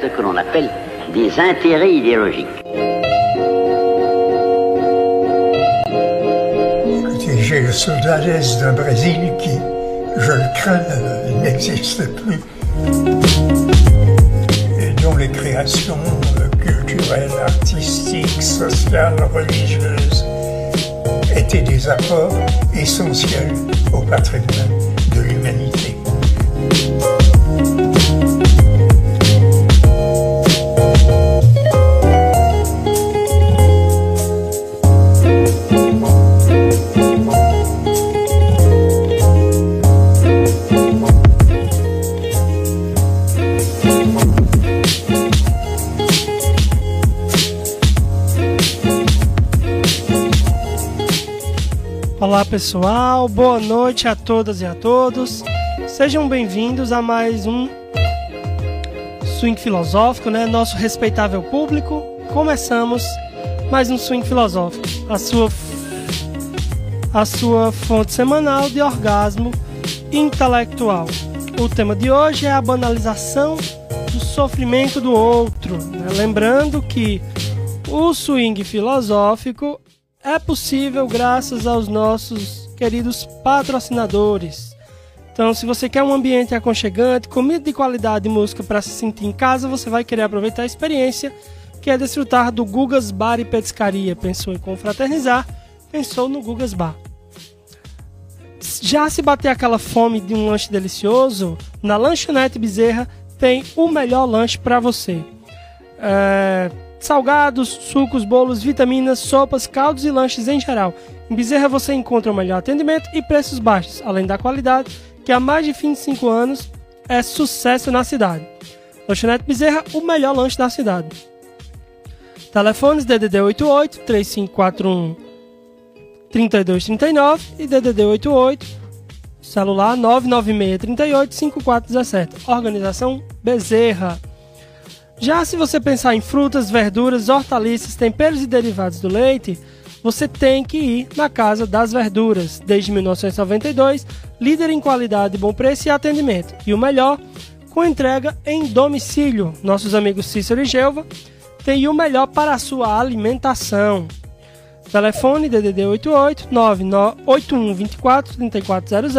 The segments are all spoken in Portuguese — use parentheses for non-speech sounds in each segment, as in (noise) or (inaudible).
ce que l'on appelle des intérêts idéologiques. J'ai le soldadès d'un Brésil qui, je le crains, n'existe plus. Et dont les créations culturelles, artistiques, sociales, religieuses étaient des apports essentiels au patrimoine pessoal, boa noite a todas e a todos. Sejam bem-vindos a mais um Swing Filosófico, né? Nosso respeitável público. Começamos mais um Swing Filosófico, a sua a sua fonte semanal de orgasmo intelectual. O tema de hoje é a banalização do sofrimento do outro. Né? Lembrando que o swing filosófico é possível graças aos nossos queridos patrocinadores. Então, se você quer um ambiente aconchegante, comida de qualidade e música para se sentir em casa, você vai querer aproveitar a experiência que é desfrutar do Gugas Bar e Petiscaria. Pensou em confraternizar? Pensou no Gugas Bar. Já se bater aquela fome de um lanche delicioso, na Lanchonete Bezerra tem o melhor lanche para você. É salgados, sucos, bolos, vitaminas, sopas, caldos e lanches em geral. Em Bezerra você encontra o melhor atendimento e preços baixos, além da qualidade, que há mais de 25 anos é sucesso na cidade. Lanchonete Bezerra, o melhor lanche da cidade. Telefones DDD 88 3541 3239 e DDD 88 celular 996 38 5417. Organização Bezerra. Já se você pensar em frutas, verduras, hortaliças, temperos e derivados do leite, você tem que ir na Casa das Verduras. Desde 1992, líder em qualidade, bom preço e atendimento. E o melhor, com entrega em domicílio. Nossos amigos Cícero e Gelva têm o melhor para a sua alimentação. Telefone DDD 88 81 24 3400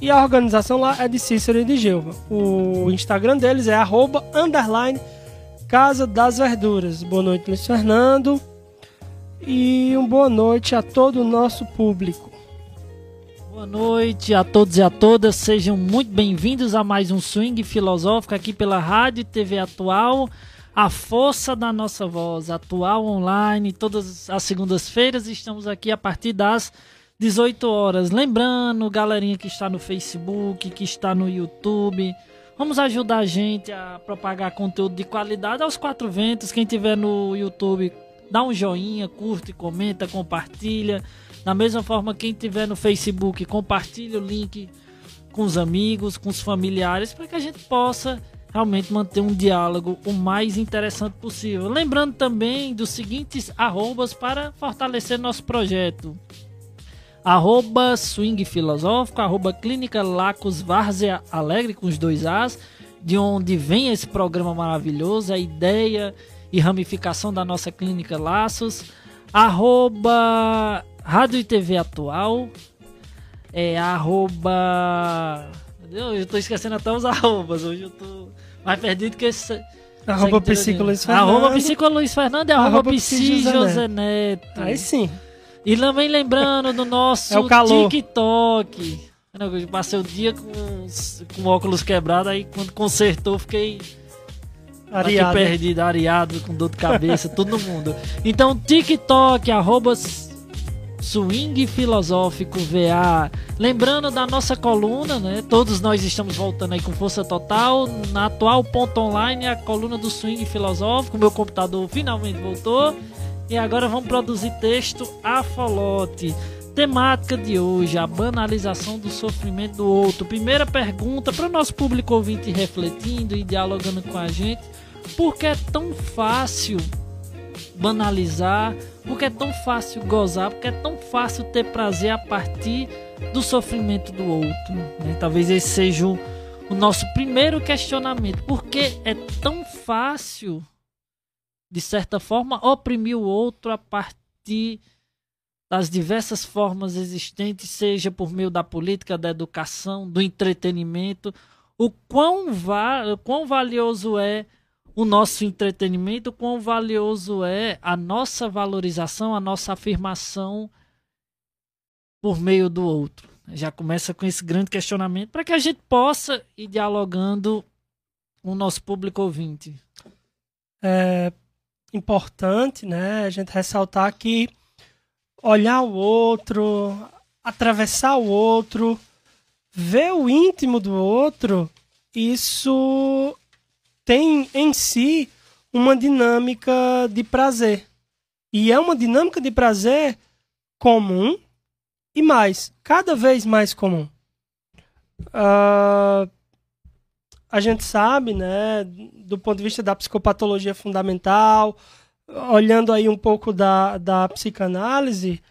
e a organização lá é de Cícero e de Gilva. O Instagram deles é arroba, underline, Casa das Verduras. Boa noite, Luiz Fernando. E uma boa noite a todo o nosso público. Boa noite a todos e a todas. Sejam muito bem-vindos a mais um Swing Filosófico aqui pela Rádio e TV Atual. A força da nossa voz, atual online, todas as segundas-feiras. Estamos aqui a partir das 18 horas. Lembrando, galerinha que está no Facebook, que está no YouTube, vamos ajudar a gente a propagar conteúdo de qualidade aos quatro ventos. Quem tiver no YouTube, dá um joinha, curte, comenta, compartilha. Da mesma forma, quem tiver no Facebook, compartilha o link com os amigos, com os familiares, para que a gente possa realmente manter um diálogo o mais interessante possível. Lembrando também dos seguintes arrobas para fortalecer nosso projeto arroba Swing Filosófico, arroba Clínica Lacos Várzea Alegre, com os dois As, de onde vem esse programa maravilhoso, a ideia e ramificação da nossa Clínica Laços, arroba Rádio e TV Atual, é arroba... Eu estou esquecendo até os arrobas, hoje eu tô mais perdido que esse... Arroba Psico Luiz Fernando. Arroba Psico Luiz Fernando e arroba, arroba Psi José Neto. Aí sim. E também lembrando do nosso (laughs) é o calor. TikTok. Eu passei o dia com, com óculos quebrados, aí quando consertou, fiquei Ariado. aqui perdido, areado, com dor de cabeça, todo mundo. Então, TikTok, arroba Swing Filosófico VA. Lembrando da nossa coluna, né? Todos nós estamos voltando aí com força total. Na atual ponto online, a coluna do Swing Filosófico. Meu computador finalmente voltou. E agora vamos produzir texto a folote. Temática de hoje: a banalização do sofrimento do outro. Primeira pergunta para o nosso público ouvinte refletindo e dialogando com a gente: por que é tão fácil banalizar? Por que é tão fácil gozar? Por que é tão fácil ter prazer a partir do sofrimento do outro? Né? Talvez esse seja o, o nosso primeiro questionamento. Por que é tão fácil, de certa forma, oprimir o outro a partir das diversas formas existentes, seja por meio da política, da educação, do entretenimento, o quão, va quão valioso é o nosso entretenimento, quão valioso é a nossa valorização, a nossa afirmação por meio do outro. Já começa com esse grande questionamento para que a gente possa ir dialogando com o nosso público ouvinte. É importante, né, a gente ressaltar que olhar o outro, atravessar o outro, ver o íntimo do outro, isso tem em si uma dinâmica de prazer. E é uma dinâmica de prazer comum e mais, cada vez mais comum. Uh, a gente sabe, né, do ponto de vista da psicopatologia fundamental, olhando aí um pouco da, da psicanálise,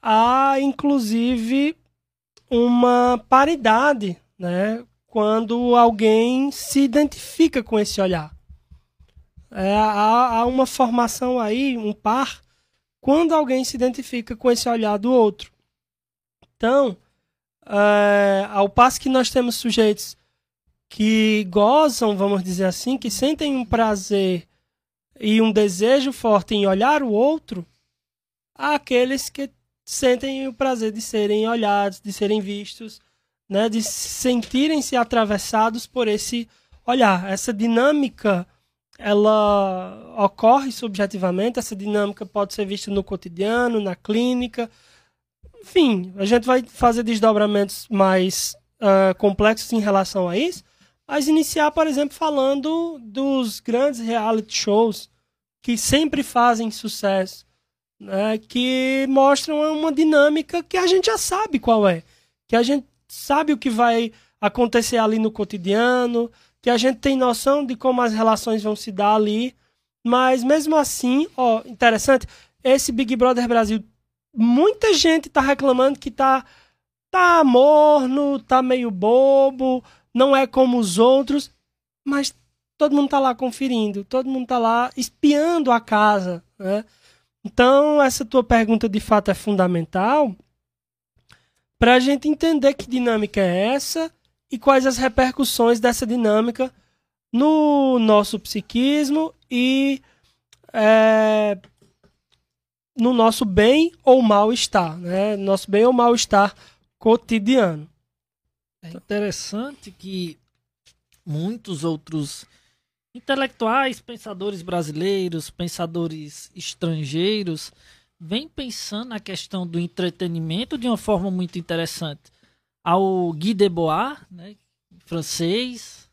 há inclusive uma paridade, né? Quando alguém se identifica com esse olhar. É, há, há uma formação aí, um par, quando alguém se identifica com esse olhar do outro. Então, é, ao passo que nós temos sujeitos que gozam, vamos dizer assim, que sentem um prazer e um desejo forte em olhar o outro, aqueles que sentem o prazer de serem olhados, de serem vistos, né, de sentirem-se atravessados por esse olhar. Essa dinâmica ela ocorre subjetivamente, essa dinâmica pode ser vista no cotidiano, na clínica. Enfim, a gente vai fazer desdobramentos mais uh, complexos em relação a isso, mas iniciar, por exemplo, falando dos grandes reality shows que sempre fazem sucesso, né, que mostram uma dinâmica que a gente já sabe qual é, que a gente sabe o que vai acontecer ali no cotidiano, que a gente tem noção de como as relações vão se dar ali, mas mesmo assim, ó, interessante, esse Big Brother Brasil, muita gente tá reclamando que tá tá morno, tá meio bobo, não é como os outros, mas todo mundo tá lá conferindo, todo mundo tá lá espiando a casa, né? Então, essa tua pergunta de fato é fundamental para a gente entender que dinâmica é essa e quais as repercussões dessa dinâmica no nosso psiquismo e é, no nosso bem ou mal-estar, né? Nosso bem ou mal-estar cotidiano. É interessante que muitos outros intelectuais, pensadores brasileiros, pensadores estrangeiros, vêm pensando na questão do entretenimento de uma forma muito interessante. Ao Guy Debord, né, francês,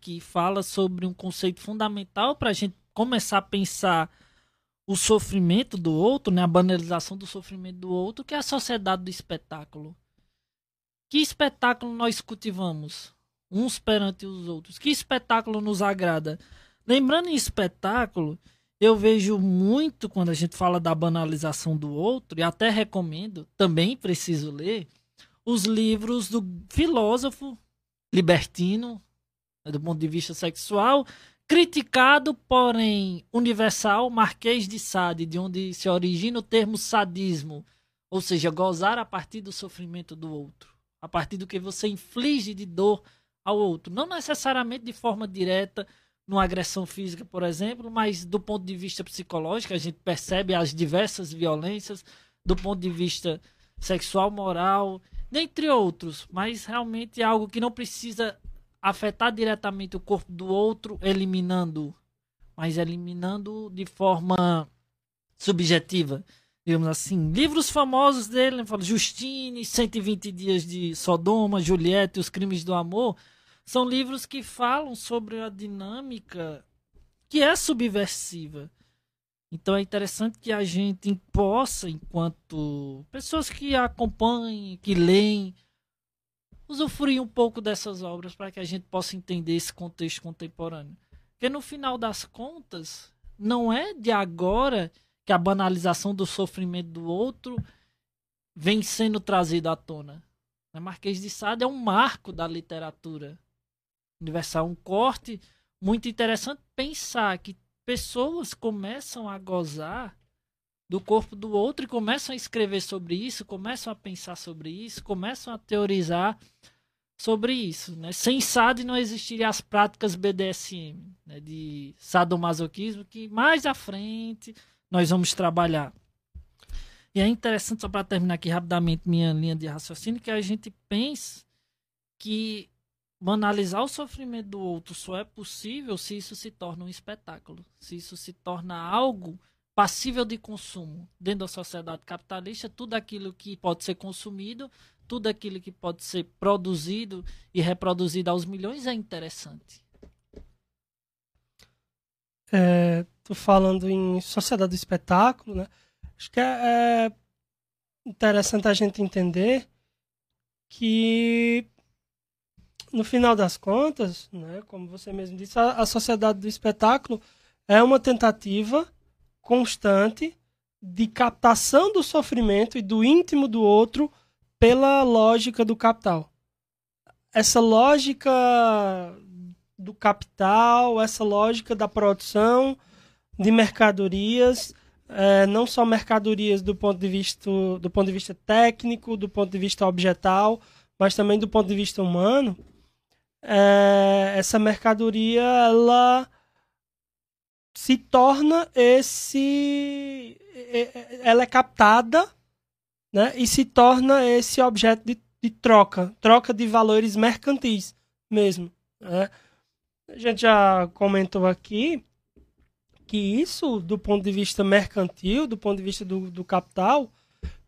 que fala sobre um conceito fundamental para a gente começar a pensar o sofrimento do outro, né, a banalização do sofrimento do outro, que é a sociedade do espetáculo. Que espetáculo nós cultivamos? uns perante os outros. Que espetáculo nos agrada? Lembrando em espetáculo, eu vejo muito quando a gente fala da banalização do outro, e até recomendo, também preciso ler, os livros do filósofo libertino, né, do ponto de vista sexual, criticado, porém universal, Marquês de Sade, de onde se origina o termo sadismo, ou seja, gozar a partir do sofrimento do outro, a partir do que você inflige de dor ao outro. Não necessariamente de forma direta, numa agressão física, por exemplo, mas do ponto de vista psicológico, a gente percebe as diversas violências, do ponto de vista sexual, moral, dentre outros. Mas realmente é algo que não precisa afetar diretamente o corpo do outro, eliminando, mas eliminando de forma subjetiva digamos assim. Livros famosos dele, né, Justine, 120 Dias de Sodoma, Juliette e os Crimes do Amor, são livros que falam sobre a dinâmica que é subversiva. Então é interessante que a gente possa, enquanto pessoas que acompanhem, que leem, usufruir um pouco dessas obras para que a gente possa entender esse contexto contemporâneo. Porque no final das contas, não é de agora que a banalização do sofrimento do outro vem sendo trazida à tona. Né? Marquês de Sade é um marco da literatura universal, um corte muito interessante pensar que pessoas começam a gozar do corpo do outro e começam a escrever sobre isso, começam a pensar sobre isso, começam a teorizar sobre isso. Né? Sem SAD não existiriam as práticas BDSM, né? de sadomasoquismo, que mais à frente nós vamos trabalhar. E é interessante, só para terminar aqui rapidamente minha linha de raciocínio, que a gente pense que banalizar o sofrimento do outro só é possível se isso se torna um espetáculo, se isso se torna algo passível de consumo. Dentro da sociedade capitalista, tudo aquilo que pode ser consumido, tudo aquilo que pode ser produzido e reproduzido aos milhões é interessante. É, tô falando em sociedade do espetáculo, né? Acho que é, é interessante a gente entender que no final das contas, né, como você mesmo disse, a, a sociedade do espetáculo é uma tentativa constante de captação do sofrimento e do íntimo do outro pela lógica do capital. Essa lógica do capital, essa lógica da produção de mercadorias, é, não só mercadorias do ponto de vista do ponto de vista técnico, do ponto de vista objetal, mas também do ponto de vista humano, é, essa mercadoria ela se torna esse ela é captada né, e se torna esse objeto de, de troca troca de valores mercantis mesmo né? a gente já comentou aqui que isso do ponto de vista mercantil do ponto de vista do, do capital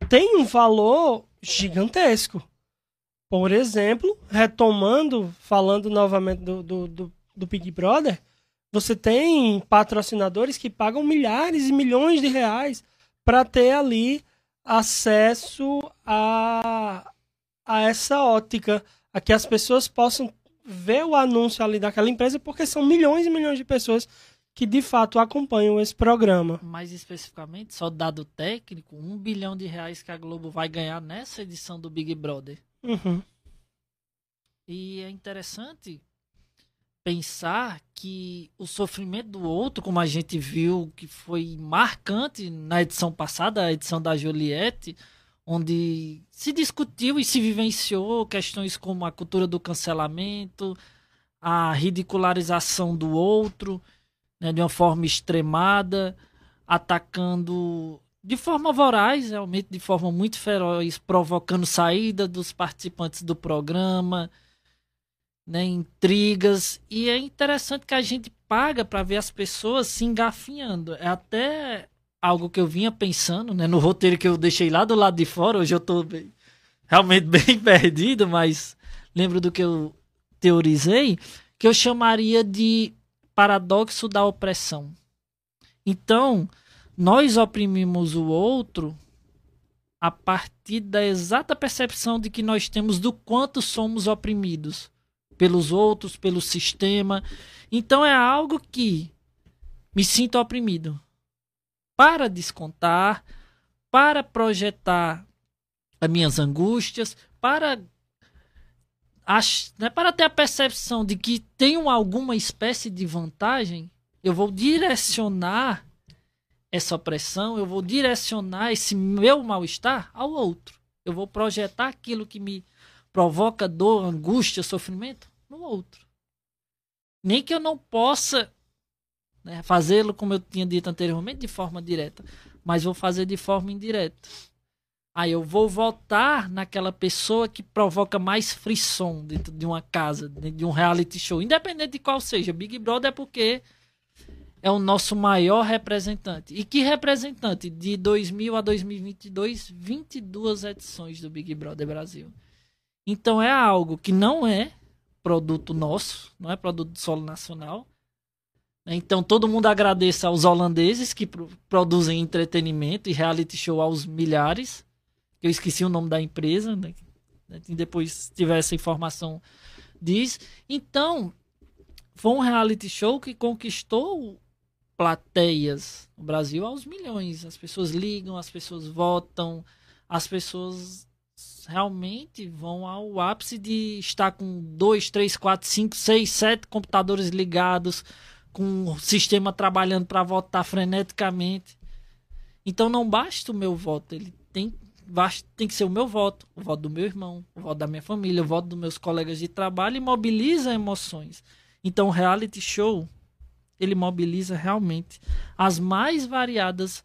tem um valor gigantesco. Por exemplo, retomando, falando novamente do, do, do, do Big Brother, você tem patrocinadores que pagam milhares e milhões de reais para ter ali acesso a, a essa ótica, a que as pessoas possam ver o anúncio ali daquela empresa, porque são milhões e milhões de pessoas que de fato acompanham esse programa. Mais especificamente, só dado técnico, um bilhão de reais que a Globo vai ganhar nessa edição do Big Brother. Uhum. E é interessante pensar que o sofrimento do outro, como a gente viu que foi marcante na edição passada, a edição da Juliette, onde se discutiu e se vivenciou questões como a cultura do cancelamento, a ridicularização do outro, né, de uma forma extremada, atacando de forma voraz, realmente de forma muito feroz, provocando saída dos participantes do programa, né, intrigas. E é interessante que a gente paga para ver as pessoas se engafinhando. É até algo que eu vinha pensando né, no roteiro que eu deixei lá do lado de fora. Hoje eu estou realmente (laughs) bem perdido, mas lembro do que eu teorizei, que eu chamaria de paradoxo da opressão. Então, nós oprimimos o outro a partir da exata percepção de que nós temos do quanto somos oprimidos pelos outros, pelo sistema. Então é algo que me sinto oprimido. Para descontar, para projetar as minhas angústias, para né, para ter a percepção de que tenho alguma espécie de vantagem, eu vou direcionar essa opressão, eu vou direcionar esse meu mal-estar ao outro. Eu vou projetar aquilo que me provoca dor, angústia, sofrimento no outro. Nem que eu não possa né, fazê-lo, como eu tinha dito anteriormente, de forma direta, mas vou fazer de forma indireta. Aí eu vou votar naquela pessoa que provoca mais frisson dentro de uma casa, dentro de um reality show, independente de qual seja. Big Brother é porque é o nosso maior representante. E que representante? De 2000 a 2022, 22 edições do Big Brother Brasil. Então é algo que não é produto nosso, não é produto solo nacional. Então todo mundo agradeça aos holandeses que pro produzem entretenimento e reality show aos milhares. Eu esqueci o nome da empresa, né? depois se tiver essa informação diz. Então, foi um reality show que conquistou plateias no Brasil aos milhões. As pessoas ligam, as pessoas votam, as pessoas realmente vão ao ápice de estar com dois, três, quatro, cinco, seis, sete computadores ligados, com o sistema trabalhando para votar freneticamente. Então não basta o meu voto, ele tem, tem que ser o meu voto, o voto do meu irmão, o voto da minha família, o voto dos meus colegas de trabalho e mobiliza emoções. Então o reality show ele mobiliza realmente as mais variadas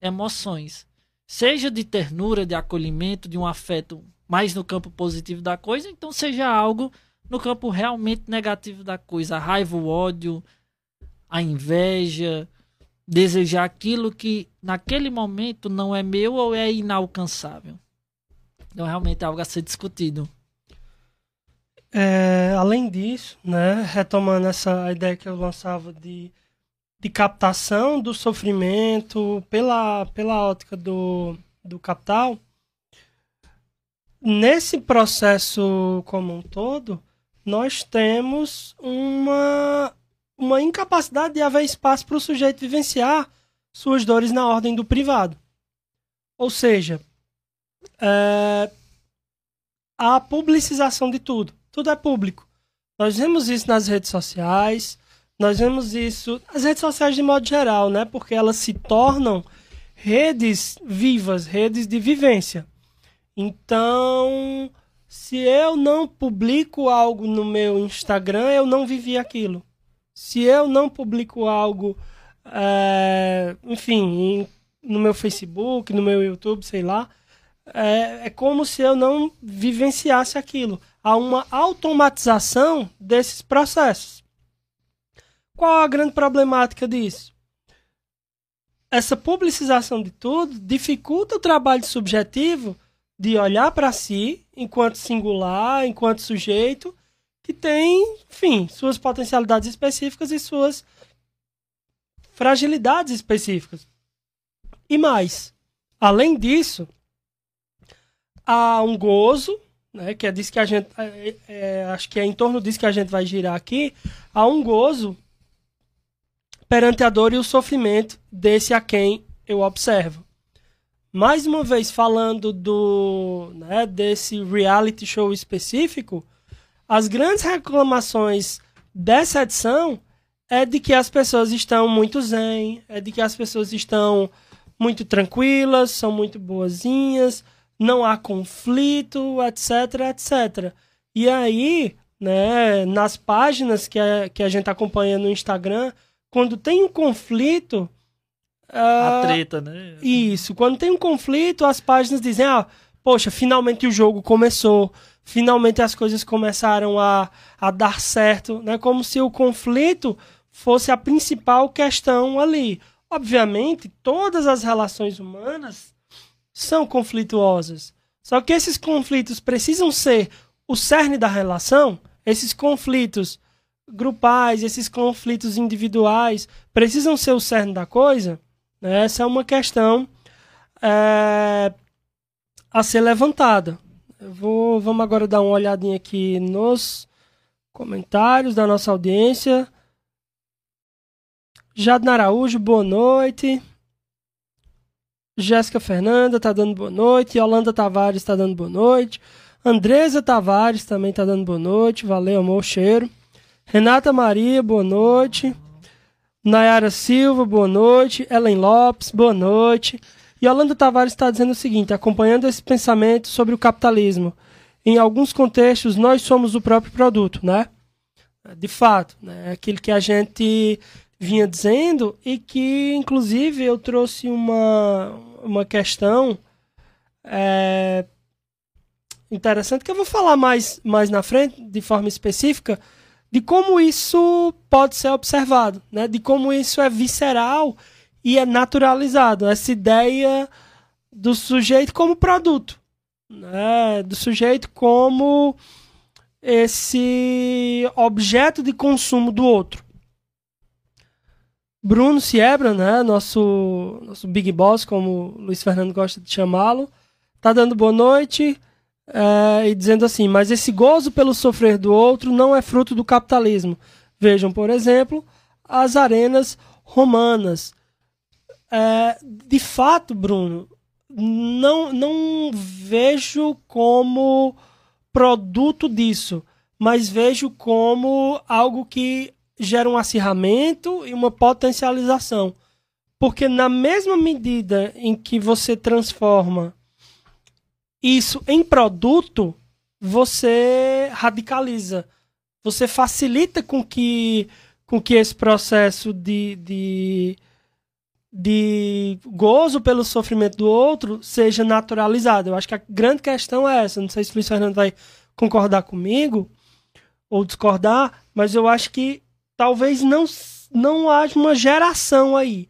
emoções seja de ternura, de acolhimento, de um afeto mais no campo positivo da coisa, então seja algo no campo realmente negativo da coisa, a raiva, o ódio, a inveja, desejar aquilo que naquele momento não é meu ou é inalcançável. Então realmente é algo a ser discutido. É, além disso, né, retomando essa ideia que eu lançava de de captação do sofrimento pela, pela ótica do, do capital, nesse processo como um todo, nós temos uma, uma incapacidade de haver espaço para o sujeito vivenciar suas dores na ordem do privado. Ou seja, é, a publicização de tudo. Tudo é público. Nós vemos isso nas redes sociais, nós vemos isso nas redes sociais de modo geral, né? Porque elas se tornam redes vivas, redes de vivência. Então, se eu não publico algo no meu Instagram, eu não vivi aquilo. Se eu não publico algo, é, enfim, no meu Facebook, no meu YouTube, sei lá, é, é como se eu não vivenciasse aquilo. Há uma automatização desses processos. Qual a grande problemática disso? Essa publicização de tudo dificulta o trabalho subjetivo de olhar para si enquanto singular, enquanto sujeito, que tem, enfim, suas potencialidades específicas e suas fragilidades específicas. E mais, além disso, há um gozo, né, que é disso que a gente, é, é, acho que é em torno disso que a gente vai girar aqui, há um gozo perante a dor e o sofrimento desse a quem eu observo. Mais uma vez falando do né, desse reality show específico, as grandes reclamações dessa edição é de que as pessoas estão muito zen, é de que as pessoas estão muito tranquilas, são muito boazinhas, não há conflito, etc, etc. E aí, né, nas páginas que a, que a gente acompanha no Instagram, quando tem um conflito. A uh, treta, né? Isso. Quando tem um conflito, as páginas dizem: ah, poxa, finalmente o jogo começou. Finalmente as coisas começaram a, a dar certo. Né? Como se o conflito fosse a principal questão ali. Obviamente, todas as relações humanas são conflituosas. Só que esses conflitos precisam ser o cerne da relação. Esses conflitos grupais, esses conflitos individuais, precisam ser o cerne da coisa? Né? Essa é uma questão é, a ser levantada. Vou, vamos agora dar uma olhadinha aqui nos comentários da nossa audiência. Jadna Araújo, boa noite. Jéssica Fernanda tá dando boa noite. Yolanda Tavares tá dando boa noite. Andresa Tavares também tá dando boa noite. Valeu, amor, cheiro. Renata Maria, boa noite. Nayara Silva, boa noite. Ellen Lopes, boa noite. Yolanda Tavares está dizendo o seguinte: acompanhando esse pensamento sobre o capitalismo, em alguns contextos nós somos o próprio produto, né? De fato, né? aquilo que a gente vinha dizendo e que, inclusive, eu trouxe uma, uma questão é, interessante que eu vou falar mais, mais na frente, de forma específica de como isso pode ser observado, né? de como isso é visceral e é naturalizado. Essa ideia do sujeito como produto, né? do sujeito como esse objeto de consumo do outro. Bruno Siebra, né, nosso, nosso Big Boss, como o Luiz Fernando gosta de chamá-lo, tá dando boa noite é, e dizendo assim: mas esse gozo pelo sofrer do outro não é fruto do capitalismo. Vejam, por exemplo, as arenas romanas. É, de fato, Bruno, não, não vejo como produto disso, mas vejo como algo que gera um acirramento e uma potencialização. Porque na mesma medida em que você transforma isso em produto, você radicaliza. Você facilita com que, com que esse processo de, de, de gozo pelo sofrimento do outro seja naturalizado. Eu acho que a grande questão é essa. Não sei se o Luiz Fernando vai concordar comigo ou discordar, mas eu acho que talvez não, não haja uma geração aí.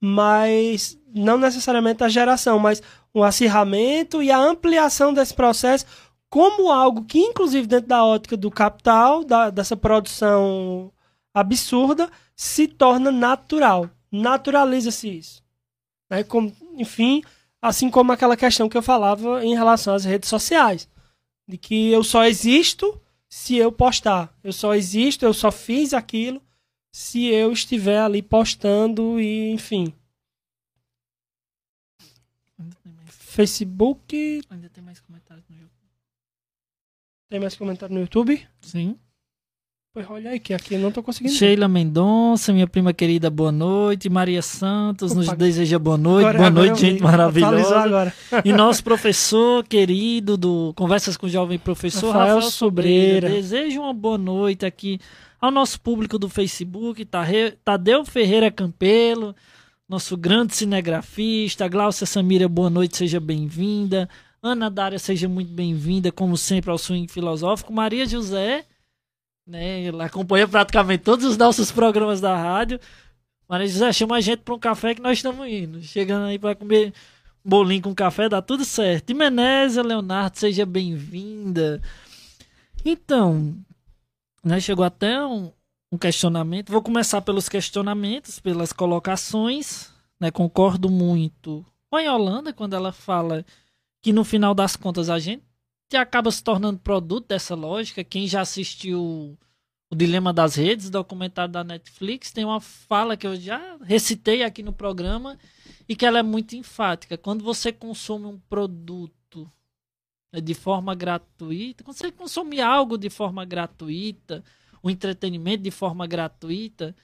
Mas não necessariamente a geração, mas o acirramento e a ampliação desse processo como algo que, inclusive dentro da ótica do capital, da, dessa produção absurda, se torna natural. Naturaliza-se isso. Né? Como, enfim, assim como aquela questão que eu falava em relação às redes sociais. De que eu só existo se eu postar. Eu só existo, eu só fiz aquilo se eu estiver ali postando e, enfim. Facebook. Ainda tem mais comentários no YouTube. Tem mais comentário no YouTube? Sim. Pois olha aí, que aqui eu não tô conseguindo. Sheila Mendonça, minha prima querida, boa noite. Maria Santos nos Opa. deseja boa noite. Agora- boa agora noite, gente maravilhosa. (laughs) E nosso professor querido do Conversas com o Jovem Professor, Rafael Rafael, Sobreira. Sobreira. Desejo uma boa noite aqui ao nosso público do Facebook, Tadeu Ferreira Campelo, nosso grande cinegrafista, Glaucia Samira, boa noite, seja bem-vinda. Ana Dária, seja muito bem-vinda, como sempre, ao Swing Filosófico. Maria José, né, ela acompanha praticamente todos os nossos programas da rádio. Maria José, chama a gente para um café que nós estamos indo. Chegando aí para comer um bolinho com café, dá tudo certo. Menésia Leonardo, seja bem-vinda. Então, né, chegou até um, um questionamento. Vou começar pelos questionamentos, pelas colocações. Né, concordo muito com a Yolanda quando ela fala que no final das contas a gente acaba se tornando produto dessa lógica. Quem já assistiu o Dilema das Redes, documentário da Netflix, tem uma fala que eu já recitei aqui no programa e que ela é muito enfática. Quando você consome um produto né, de forma gratuita, quando você consome algo de forma gratuita, o entretenimento de forma gratuita,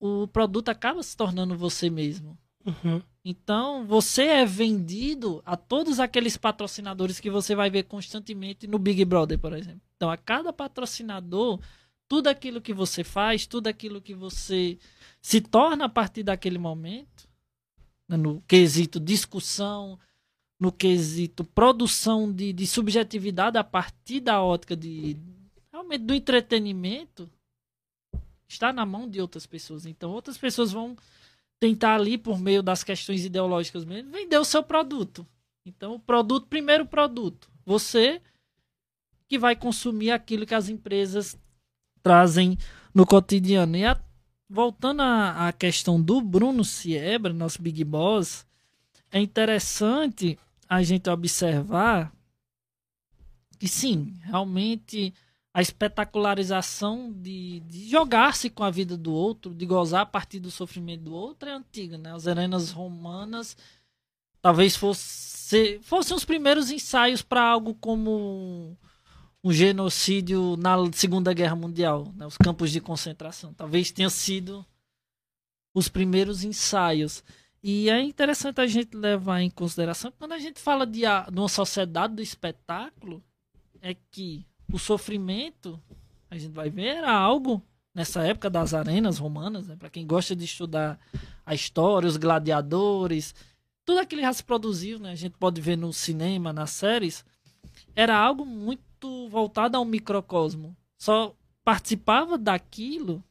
o produto acaba se tornando você mesmo. Uhum. Então, você é vendido a todos aqueles patrocinadores que você vai ver constantemente no Big Brother, por exemplo. Então, a cada patrocinador, tudo aquilo que você faz, tudo aquilo que você se torna a partir daquele momento, né, no quesito discussão, no quesito produção de, de subjetividade a partir da ótica de realmente do entretenimento, está na mão de outras pessoas. Então, outras pessoas vão tentar ali, por meio das questões ideológicas mesmo, vender o seu produto. Então, o produto, primeiro produto. Você que vai consumir aquilo que as empresas trazem no cotidiano. E a- voltando à, à questão do Bruno Siebra, nosso Big Boss, é interessante a gente observar que sim, realmente a espetacularização de, de jogar-se com a vida do outro, de gozar a partir do sofrimento do outro é antiga, né? As arenas romanas talvez fosse, fossem os primeiros ensaios para algo como um genocídio na Segunda Guerra Mundial, né? os campos de concentração. Talvez tenha sido os primeiros ensaios. E é interessante a gente levar em consideração quando a gente fala de, de uma sociedade do espetáculo, é que o sofrimento, a gente vai ver, era algo nessa época das arenas romanas, né? para quem gosta de estudar a história, os gladiadores, tudo aquilo já se produziu, né? a gente pode ver no cinema, nas séries, era algo muito voltado ao microcosmo. Só participava daquilo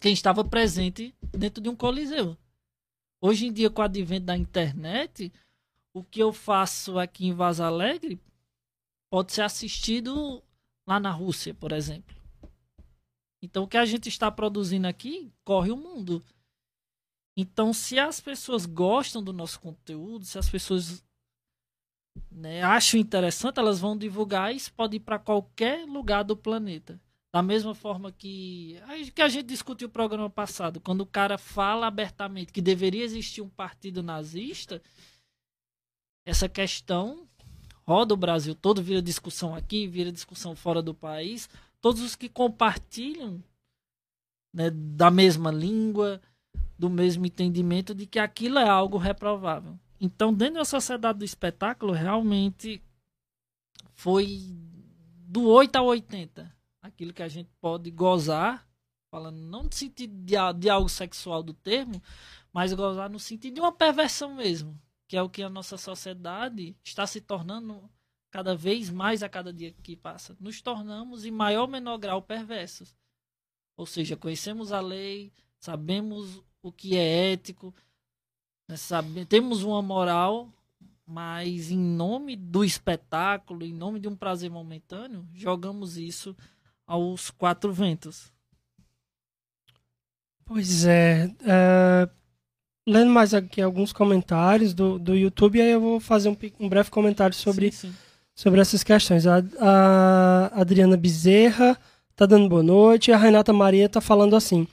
quem estava presente dentro de um coliseu. Hoje em dia, com o advento da internet, o que eu faço aqui em Vaz Alegre pode ser assistido lá na Rússia, por exemplo. Então, o que a gente está produzindo aqui corre o mundo. Então, se as pessoas gostam do nosso conteúdo, se as pessoas né, acham interessante, elas vão divulgar e isso pode ir para qualquer lugar do planeta. Da mesma forma que, que a gente discutiu o programa passado, quando o cara fala abertamente que deveria existir um partido nazista, essa questão roda o Brasil todo, vira discussão aqui, vira discussão fora do país. Todos os que compartilham né, da mesma língua, do mesmo entendimento de que aquilo é algo reprovável. Então, dentro da sociedade do espetáculo, realmente foi do 8 a 80. Aquilo que a gente pode gozar, falando não no sentido de, de algo sexual do termo, mas gozar no sentido de uma perversão mesmo, que é o que a nossa sociedade está se tornando cada vez mais a cada dia que passa. Nos tornamos, em maior ou menor grau, perversos. Ou seja, conhecemos a lei, sabemos o que é ético, né, sabe, temos uma moral, mas em nome do espetáculo, em nome de um prazer momentâneo, jogamos isso aos quatro ventos. Pois é. é lendo mais aqui alguns comentários do, do YouTube, aí eu vou fazer um, um breve comentário sobre, sim, sim. sobre essas questões. A, a Adriana Bezerra tá dando boa noite, e a Renata Maria tá falando assim.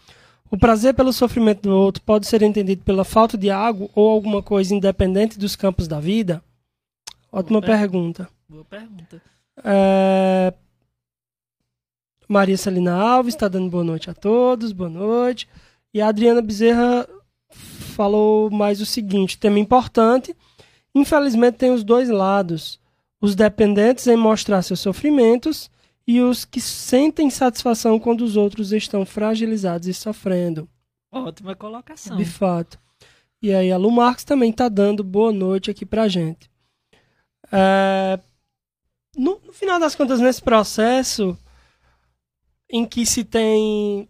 O prazer pelo sofrimento do outro pode ser entendido pela falta de algo ou alguma coisa independente dos campos da vida? Ótima Boa pergunta. Boa pergunta. É... Maria Celina Alves está dando boa noite a todos, boa noite. E a Adriana Bezerra falou mais o seguinte: tema importante. Infelizmente, tem os dois lados. Os dependentes em mostrar seus sofrimentos e os que sentem satisfação quando os outros estão fragilizados e sofrendo. Ótima colocação. De fato. E aí a Lu Marques também está dando boa noite aqui pra gente. É... No, no final das contas, nesse processo em que se tem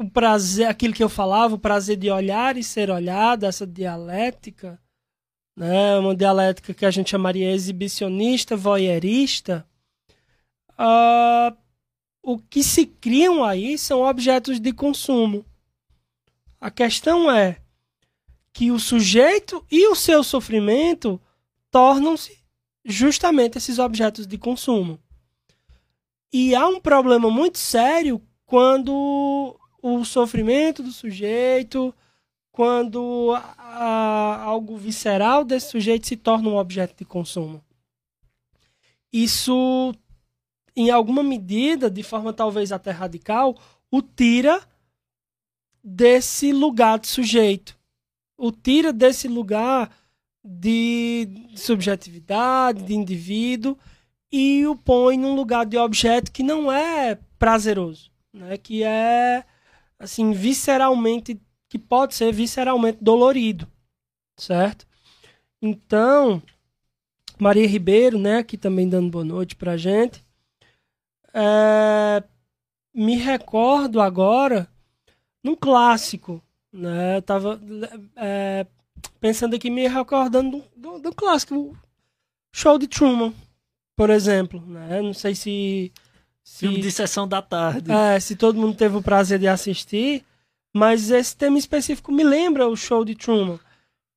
o prazer, aquilo que eu falava, o prazer de olhar e ser olhado, essa dialética, né, uma dialética que a gente chamaria exibicionista, voyeurista, uh, o que se criam aí são objetos de consumo. A questão é que o sujeito e o seu sofrimento tornam-se justamente esses objetos de consumo. E há um problema muito sério quando o sofrimento do sujeito, quando a, algo visceral desse sujeito se torna um objeto de consumo. Isso em alguma medida, de forma talvez até radical, o tira desse lugar de sujeito. O tira desse lugar de subjetividade, de indivíduo, e o põe num lugar de objeto que não é prazeroso, né? que é assim visceralmente que pode ser visceralmente dolorido, certo? Então, Maria Ribeiro, né, aqui também dando boa noite pra gente. É, me recordo agora num clássico, né? Eu tava é, pensando aqui, me recordando do, do, do, clássico, Show de Truman, por exemplo, né? Não sei se, se filme de sessão da tarde. É, se todo mundo teve o prazer de assistir, mas esse tema específico me lembra o Show de Truman,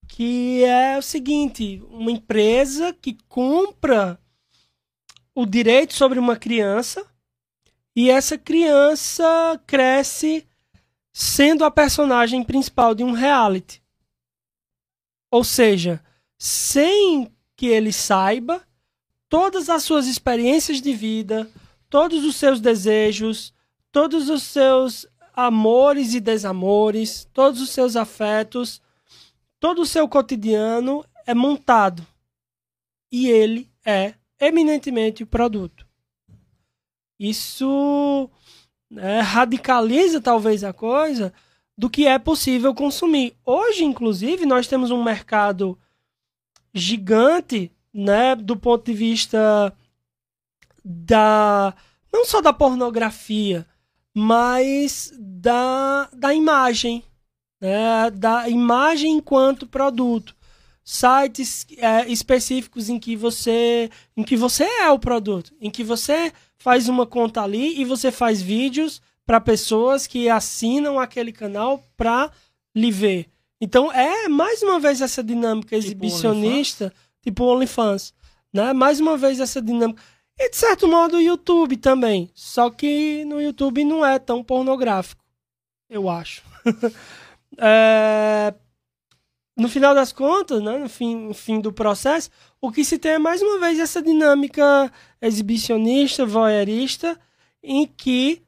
que é o seguinte, uma empresa que compra o direito sobre uma criança e essa criança cresce sendo a personagem principal de um reality. Ou seja, sem que ele saiba, todas as suas experiências de vida, todos os seus desejos, todos os seus amores e desamores, todos os seus afetos, todo o seu cotidiano é montado. E ele é eminentemente o produto. Isso né, radicaliza talvez a coisa do que é possível consumir. Hoje, inclusive, nós temos um mercado gigante, né, do ponto de vista da não só da pornografia, mas da, da imagem, né, da imagem enquanto produto sites é, específicos em que você em que você é o produto, em que você faz uma conta ali e você faz vídeos para pessoas que assinam aquele canal para lhe ver. Então é mais uma vez essa dinâmica tipo exibicionista, OnlyFans? tipo OnlyFans, né? Mais uma vez essa dinâmica e de certo modo o YouTube também, só que no YouTube não é tão pornográfico, eu acho. (laughs) é... no final das contas, né, no fim, no fim do processo, o que se tem é mais uma vez essa dinâmica exibicionista, voyeurista, em que,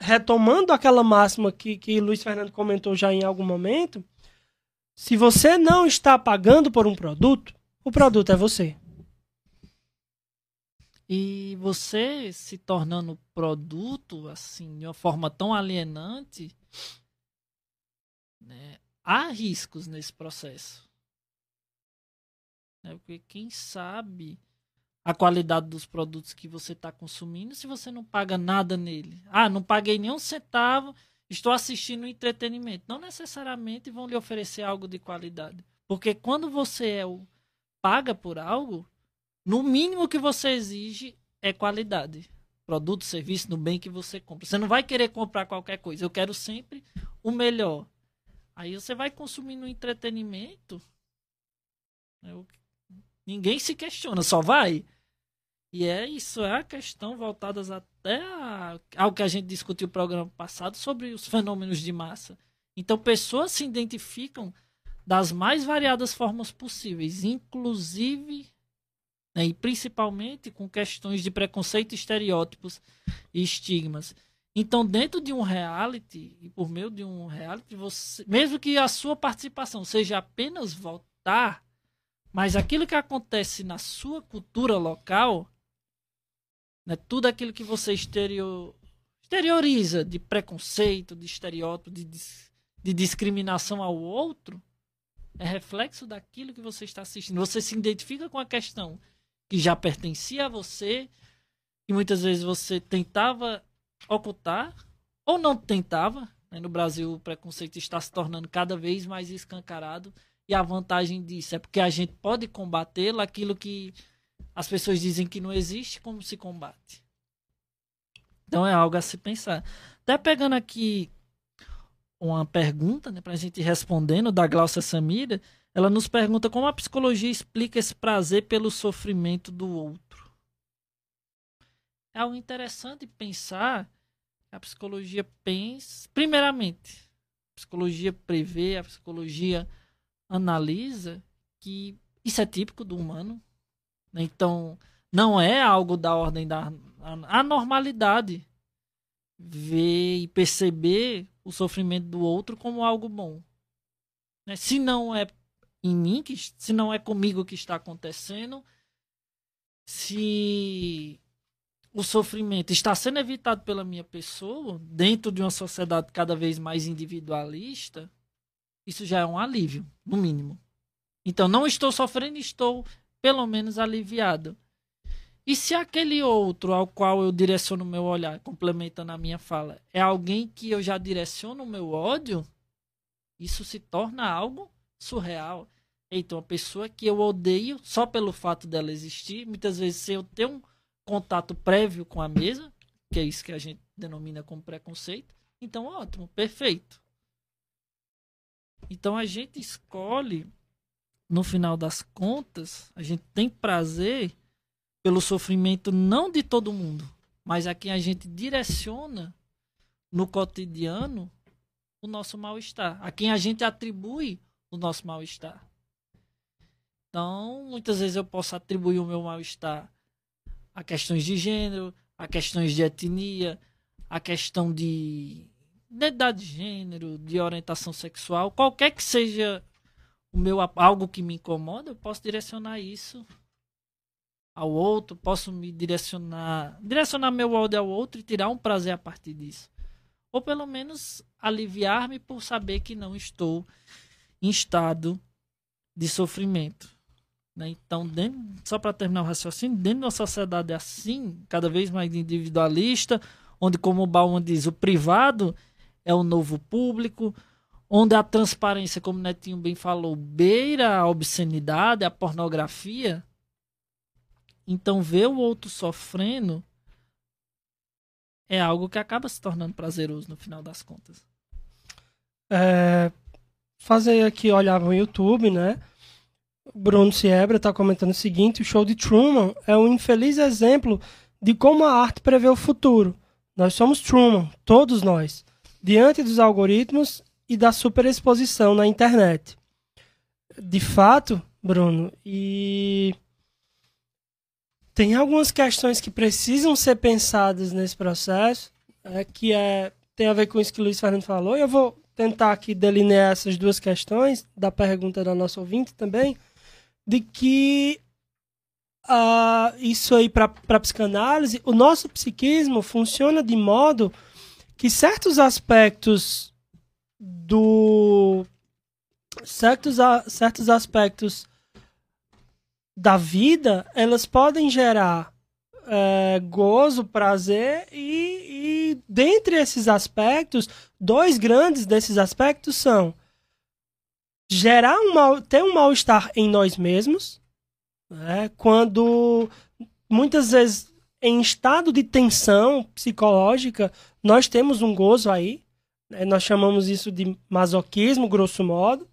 retomando aquela máxima que, que Luiz Fernando comentou já em algum momento, se você não está pagando por um produto, o produto é você. E você se tornando produto, assim, de uma forma tão alienante, né, há riscos nesse processo. Né, porque quem sabe a qualidade dos produtos que você está consumindo se você não paga nada nele. Ah, não paguei nenhum centavo, estou assistindo entretenimento. Não necessariamente vão lhe oferecer algo de qualidade. Porque quando você é o, paga por algo, no mínimo que você exige é qualidade. Produto, serviço, no bem que você compra. Você não vai querer comprar qualquer coisa. Eu quero sempre o melhor. Aí você vai consumindo entretenimento. Eu, né, ninguém se questiona, só vai. E é isso, é a questão voltadas até a, ao que a gente discutiu no programa passado sobre os fenômenos de massa. Então, pessoas se identificam das mais variadas formas possíveis, inclusive né, e principalmente com questões de preconceito, estereótipos e estigmas. Então, dentro de um reality, e por meio de um reality, você, mesmo que a sua participação seja apenas votar, mas aquilo que acontece na sua cultura local, né, tudo aquilo que você exterior, exterioriza de preconceito, de estereótipo, de, de discriminação ao outro, é reflexo daquilo que você está assistindo. Você se identifica com a questão que já pertencia a você e muitas vezes você tentava ocultar ou não tentava. Né? No Brasil, o preconceito está se tornando cada vez mais escancarado e a vantagem disso é porque a gente pode combatê-lo, aquilo que as pessoas dizem que não existe, como se combate. Então é algo a se pensar. Até pegando aqui uma pergunta, né, para a gente ir respondendo, da Glaucia Samira, ela nos pergunta como a psicologia explica esse prazer pelo sofrimento do outro. É algo interessante pensar a psicologia pensa, primeiramente, a psicologia prevê, a psicologia analisa que isso é típico do humano. Né? Então, não é algo da ordem da anormalidade ver e perceber o sofrimento do outro como algo bom. Né? Se não é em mim, que, se não é comigo que está acontecendo, se o sofrimento está sendo evitado pela minha pessoa, dentro de uma sociedade cada vez mais individualista, isso já é um alívio, no mínimo. Então, não estou sofrendo, estou pelo menos aliviado. E se aquele outro ao qual eu direciono meu olhar, complementando a minha fala, é alguém que eu já direciono o meu ódio, isso se torna algo surreal. Então, a pessoa que eu odeio só pelo fato dela existir, muitas vezes se eu ter um contato prévio com a mesa, que é isso que a gente denomina como preconceito, então ótimo, perfeito. Então a gente escolhe, no final das contas, a gente tem prazer pelo sofrimento não de todo mundo, mas a quem a gente direciona no cotidiano o nosso mal-estar, a quem a gente atribui o nosso mal-estar. Então, muitas vezes eu posso atribuir o meu mal-estar a questões de gênero, a questões de etnia, a questão de identidade de gênero, de orientação sexual, qualquer que seja o meu algo que me incomoda, eu posso direcionar isso ao outro, posso me direcionar, direcionar meu ódio ao outro e tirar um prazer a partir disso. Ou pelo menos aliviar-me por saber que não estou em estado de sofrimento. Né? Então, dentro, só para terminar o raciocínio, dentro de uma sociedade assim, cada vez mais individualista, onde, como o Bauman diz, o privado é o novo público, onde a transparência, como o Netinho bem falou, beira a obscenidade, a pornografia, então, ver o outro sofrendo é algo que acaba se tornando prazeroso no final das contas. É, fazer aqui, olhar no YouTube, né? Bruno Siebra está comentando o seguinte: o show de Truman é um infeliz exemplo de como a arte prevê o futuro. Nós somos Truman, todos nós, diante dos algoritmos e da superexposição na internet. de fato, Bruno, e tem algumas questões que precisam ser pensadas nesse processo, é, que é, tem a ver com isso que o Luiz Fernando falou, e eu vou tentar aqui delinear essas duas questões, da pergunta da nossa ouvinte também, de que uh, isso aí para a psicanálise, o nosso psiquismo funciona de modo que certos aspectos do certos, certos aspectos da vida elas podem gerar é, gozo, prazer e, e dentre esses aspectos, dois grandes desses aspectos são gerar um mal, ter um mal-estar em nós mesmos, né, quando muitas vezes em estado de tensão psicológica nós temos um gozo aí, né, nós chamamos isso de masoquismo, grosso modo,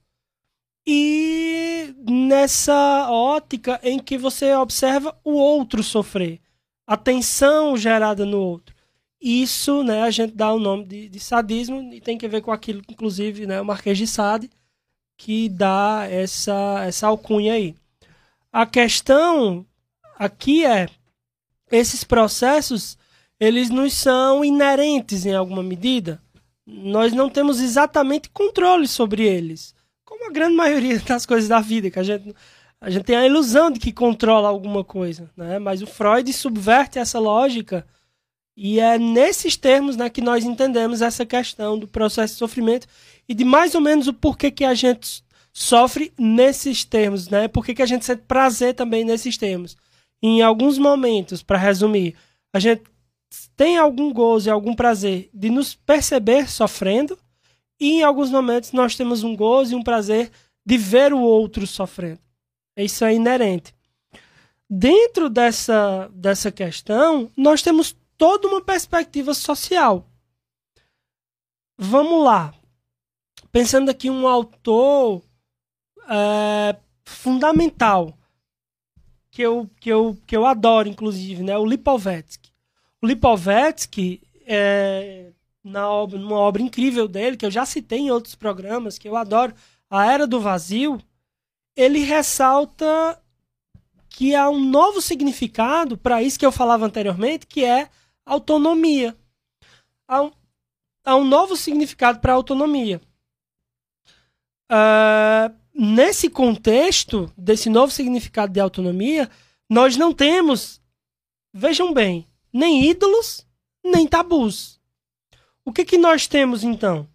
e nessa ótica em que você observa o outro sofrer, a tensão gerada no outro. Isso, né, a gente dá o nome de, de sadismo e tem que ver com aquilo, inclusive, né, o Marquês de Sade, que dá essa, essa alcunha aí. A questão aqui é esses processos eles nos são inerentes em alguma medida. Nós não temos exatamente controle sobre eles, como a grande maioria (laughs) das coisas da vida, que a gente a gente tem a ilusão de que controla alguma coisa, né? Mas o Freud subverte essa lógica e é nesses termos né, que nós entendemos essa questão do processo de sofrimento e de mais ou menos o porquê que a gente sofre nesses termos, né? Por que a gente sente prazer também nesses termos. Em alguns momentos, para resumir, a gente tem algum gozo e algum prazer de nos perceber sofrendo, e em alguns momentos nós temos um gozo e um prazer de ver o outro sofrendo. Isso é inerente. Dentro dessa, dessa questão, nós temos toda uma perspectiva social. Vamos lá. Pensando aqui um autor é, fundamental, que eu, que, eu, que eu adoro, inclusive, né? o Lipovetsky. O Lipovetsky, é, na obra, numa obra incrível dele, que eu já citei em outros programas, que eu adoro, A Era do Vazio, ele ressalta que há um novo significado para isso que eu falava anteriormente, que é autonomia. Há um, há um novo significado para autonomia. Uh, nesse contexto desse novo significado de autonomia, nós não temos, vejam bem, nem ídolos, nem tabus. O que, que nós temos então?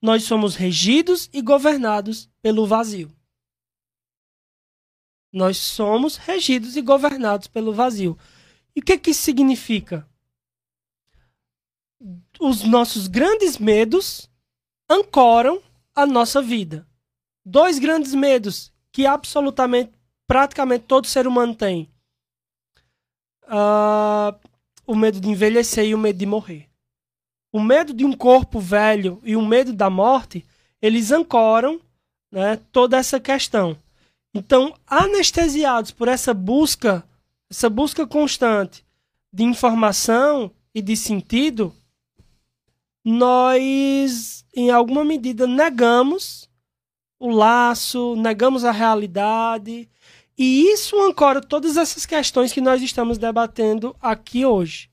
Nós somos regidos e governados pelo vazio. Nós somos regidos e governados pelo vazio. E o que, que isso significa? Os nossos grandes medos ancoram a nossa vida. Dois grandes medos que absolutamente, praticamente todo ser humano tem: uh, o medo de envelhecer e o medo de morrer. O medo de um corpo velho e o medo da morte, eles ancoram né, toda essa questão. Então, anestesiados por essa busca, essa busca constante de informação e de sentido, nós, em alguma medida, negamos o laço, negamos a realidade, e isso ancora todas essas questões que nós estamos debatendo aqui hoje.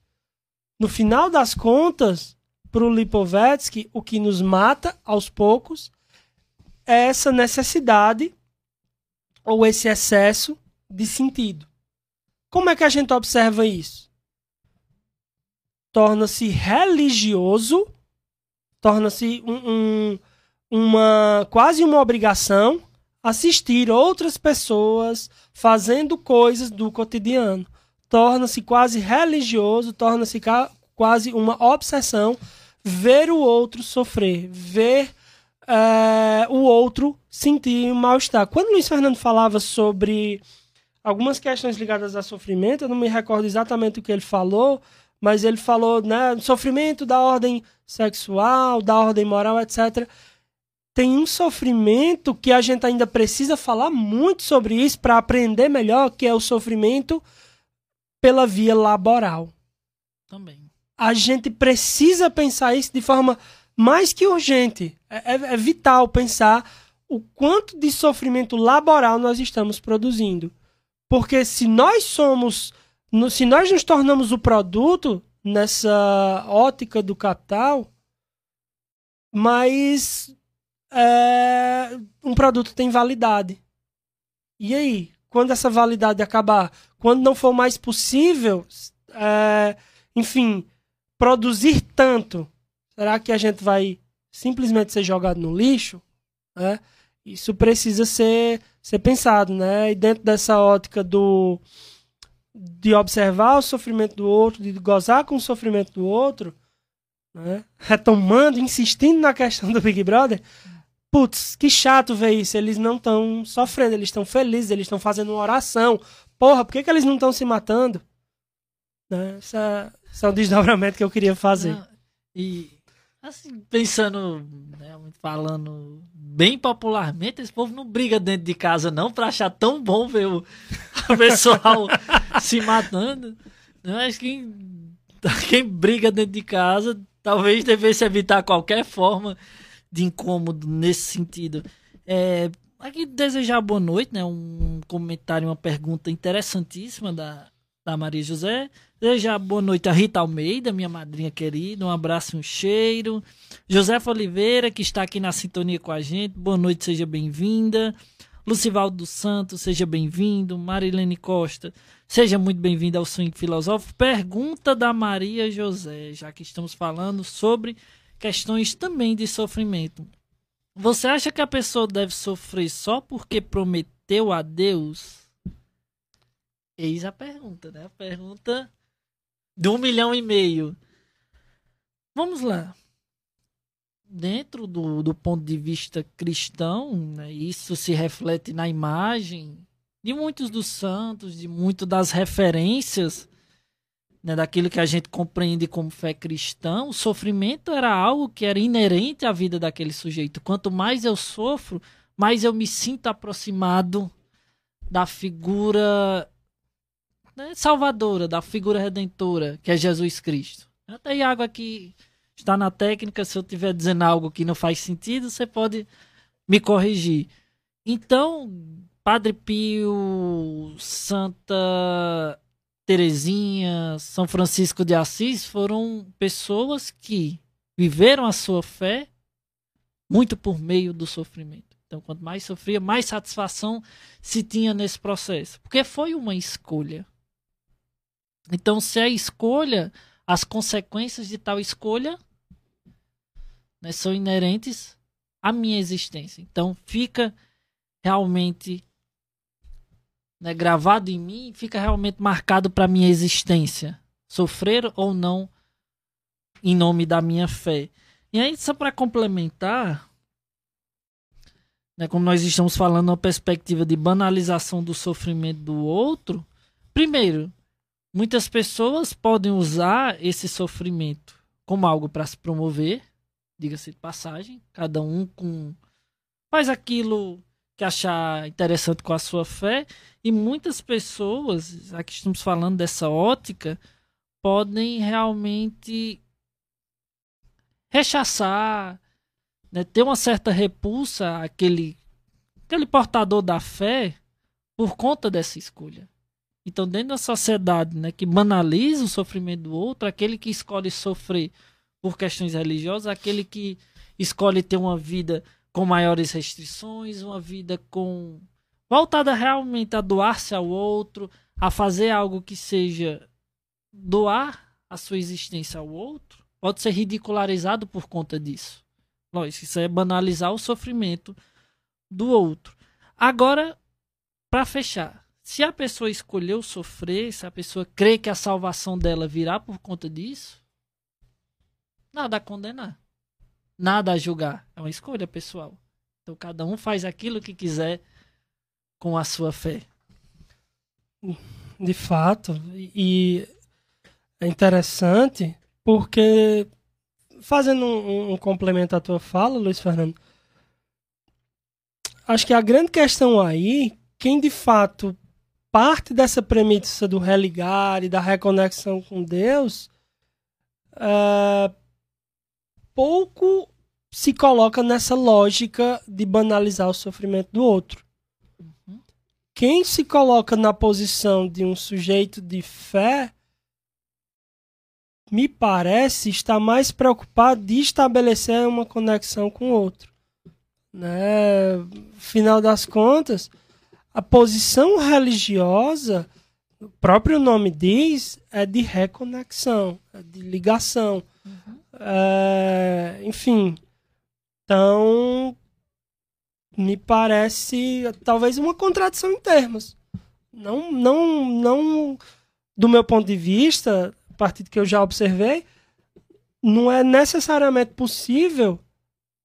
No final das contas, para o Lipovetsky, o que nos mata aos poucos é essa necessidade ou esse excesso de sentido. Como é que a gente observa isso? Torna-se religioso, torna-se um, um, uma quase uma obrigação assistir outras pessoas fazendo coisas do cotidiano. Torna-se quase religioso, torna-se quase uma obsessão ver o outro sofrer, ver é, o outro sentir mal-estar. Quando o Luiz Fernando falava sobre algumas questões ligadas a sofrimento, eu não me recordo exatamente o que ele falou, mas ele falou, né, sofrimento da ordem sexual, da ordem moral, etc. Tem um sofrimento que a gente ainda precisa falar muito sobre isso para aprender melhor, que é o sofrimento pela via laboral. Também. A gente precisa pensar isso de forma mais que urgente. É, é, é vital pensar o quanto de sofrimento laboral nós estamos produzindo. Porque se nós somos, se nós nos tornamos o produto nessa ótica do capital, mas é, um produto tem validade. E aí, quando essa validade acabar, quando não for mais possível, é, enfim, produzir tanto, será que a gente vai simplesmente ser jogado no lixo? É, isso precisa ser, ser pensado, né? E dentro dessa ótica do de observar o sofrimento do outro, de gozar com o sofrimento do outro, né? retomando, insistindo na questão do Big Brother, putz, que chato ver isso. Eles não estão sofrendo, eles estão felizes, eles estão fazendo uma oração. Porra, por que, que eles não estão se matando? Né? Esse, é, o desdobramento que eu queria fazer. Não, e, assim, pensando, né, falando bem popularmente, esse povo não briga dentro de casa, não, pra achar tão bom ver o, o pessoal (laughs) se matando. Não, acho que quem, quem briga dentro de casa talvez devesse evitar qualquer forma de incômodo nesse sentido. É, aqui desejar boa noite, né? Um comentário, uma pergunta interessantíssima da, da Maria José. Desejar boa noite a Rita Almeida, minha madrinha querida. Um abraço, um cheiro. Josefa Oliveira, que está aqui na sintonia com a gente. Boa noite, seja bem-vinda. Lucivaldo dos Santos, seja bem-vindo. Marilene Costa, seja muito bem-vinda ao Swing Filosófico. Pergunta da Maria José, já que estamos falando sobre questões também de sofrimento. Você acha que a pessoa deve sofrer só porque prometeu a Deus? Eis a pergunta, né? A pergunta de um milhão e meio. Vamos lá dentro do, do ponto de vista cristão, né, isso se reflete na imagem de muitos dos santos, de muitas das referências né, daquilo que a gente compreende como fé cristã. O sofrimento era algo que era inerente à vida daquele sujeito. Quanto mais eu sofro, mais eu me sinto aproximado da figura né, salvadora, da figura redentora, que é Jesus Cristo. Até Iago aqui está na técnica. Se eu estiver dizendo algo que não faz sentido, você pode me corrigir. Então, Padre Pio, Santa Terezinha, São Francisco de Assis foram pessoas que viveram a sua fé muito por meio do sofrimento. Então, quanto mais sofria, mais satisfação se tinha nesse processo, porque foi uma escolha. Então, se a escolha as consequências de tal escolha né, são inerentes à minha existência. Então fica realmente né, gravado em mim, fica realmente marcado para minha existência, sofrer ou não em nome da minha fé. E aí só para complementar, né, como nós estamos falando uma perspectiva de banalização do sofrimento do outro, primeiro, Muitas pessoas podem usar esse sofrimento como algo para se promover, diga-se de passagem, cada um com faz aquilo que achar interessante com a sua fé, e muitas pessoas, aqui estamos falando dessa ótica, podem realmente rechaçar, né, ter uma certa repulsa àquele, aquele portador da fé por conta dessa escolha. Então, dentro da sociedade né, que banaliza o sofrimento do outro, aquele que escolhe sofrer por questões religiosas, aquele que escolhe ter uma vida com maiores restrições, uma vida com voltada realmente a doar-se ao outro, a fazer algo que seja doar a sua existência ao outro, pode ser ridicularizado por conta disso. Lógico, isso é banalizar o sofrimento do outro. Agora, para fechar, se a pessoa escolheu sofrer, se a pessoa crê que a salvação dela virá por conta disso, nada a condenar, nada a julgar. É uma escolha pessoal. Então cada um faz aquilo que quiser com a sua fé. De fato, e é interessante porque fazendo um, um complemento à tua fala, Luiz Fernando, acho que a grande questão aí, quem de fato parte dessa premissa do religar e da reconexão com Deus, é, pouco se coloca nessa lógica de banalizar o sofrimento do outro. Quem se coloca na posição de um sujeito de fé, me parece estar mais preocupado de estabelecer uma conexão com o outro. Né? Final das contas, a posição religiosa, o próprio nome diz, é de reconexão, é de ligação. Uhum. É, enfim, então me parece talvez uma contradição em termos. Não, não, não, do meu ponto de vista, a partir do que eu já observei, não é necessariamente possível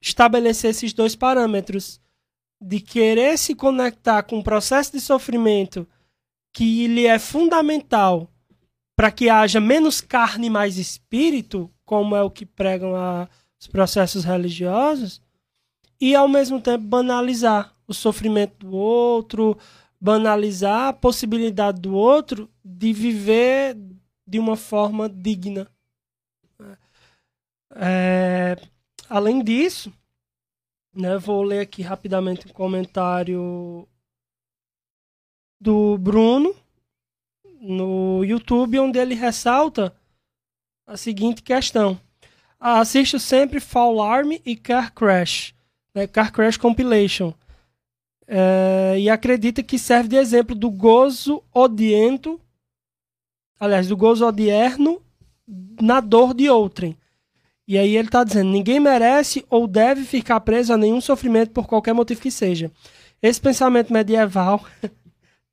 estabelecer esses dois parâmetros de querer se conectar com um processo de sofrimento que lhe é fundamental para que haja menos carne e mais espírito, como é o que pregam a, os processos religiosos, e ao mesmo tempo banalizar o sofrimento do outro, banalizar a possibilidade do outro de viver de uma forma digna. É, além disso, né, vou ler aqui rapidamente um comentário do Bruno no YouTube, onde ele ressalta a seguinte questão. Assisto sempre Fall Army e Car Crash, né, Car Crash Compilation, é, e acredita que serve de exemplo do gozo odiento, aliás, do gozo odierno na dor de outrem. E aí ele está dizendo: ninguém merece ou deve ficar preso a nenhum sofrimento por qualquer motivo que seja. Esse pensamento medieval (laughs)